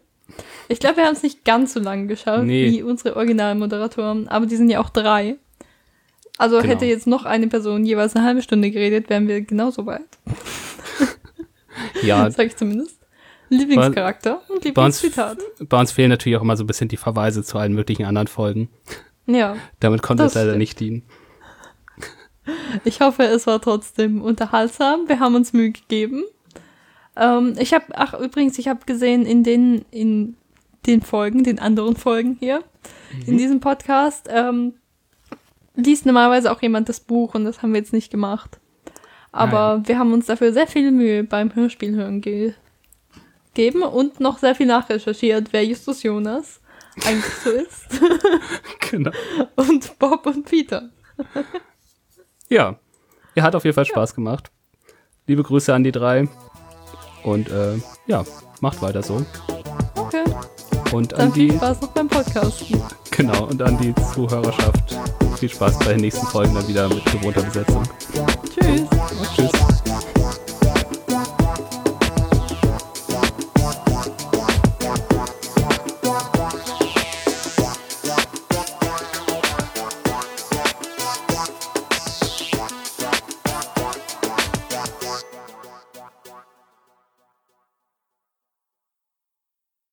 Ich glaube, wir haben es nicht ganz so lange geschaut Nee. wie unsere Originalmoderatoren, aber die sind ja auch drei. Also Genau. hätte jetzt noch eine Person jeweils eine halbe Stunde geredet, wären wir genauso weit. Ja, Sag ich zumindest. Lieblingscharakter und bei uns, Lieblingszitat. bei uns fehlen natürlich auch immer so ein bisschen die Verweise zu allen möglichen anderen Folgen. Ja, Damit konnte es leider stimmt. nicht dienen. ich hoffe, es war trotzdem unterhaltsam. Wir haben uns Mühe gegeben. Ähm, ich habe, ach übrigens, ich habe gesehen in den in den Folgen, den anderen Folgen hier in diesem Podcast ähm, liest normalerweise auch jemand das Buch und das haben wir jetzt nicht gemacht. Aber wir haben uns dafür sehr viel Mühe beim Hörspiel hören ge gegeben und noch sehr viel nachrecherchiert, wer Justus Jonas eigentlich so ist genau. und Bob und Peter. Ja, er hat auf jeden Fall Spaß gemacht. Liebe Grüße an die drei. Und äh, ja, macht weiter so. Okay. Und Dann an viel die, Spaß noch beim Podcast. genau, und an die Zuhörerschaft. Viel Spaß bei den nächsten Folgen dann wieder mit gewohnter Besetzung. Tschüss. Tschüss.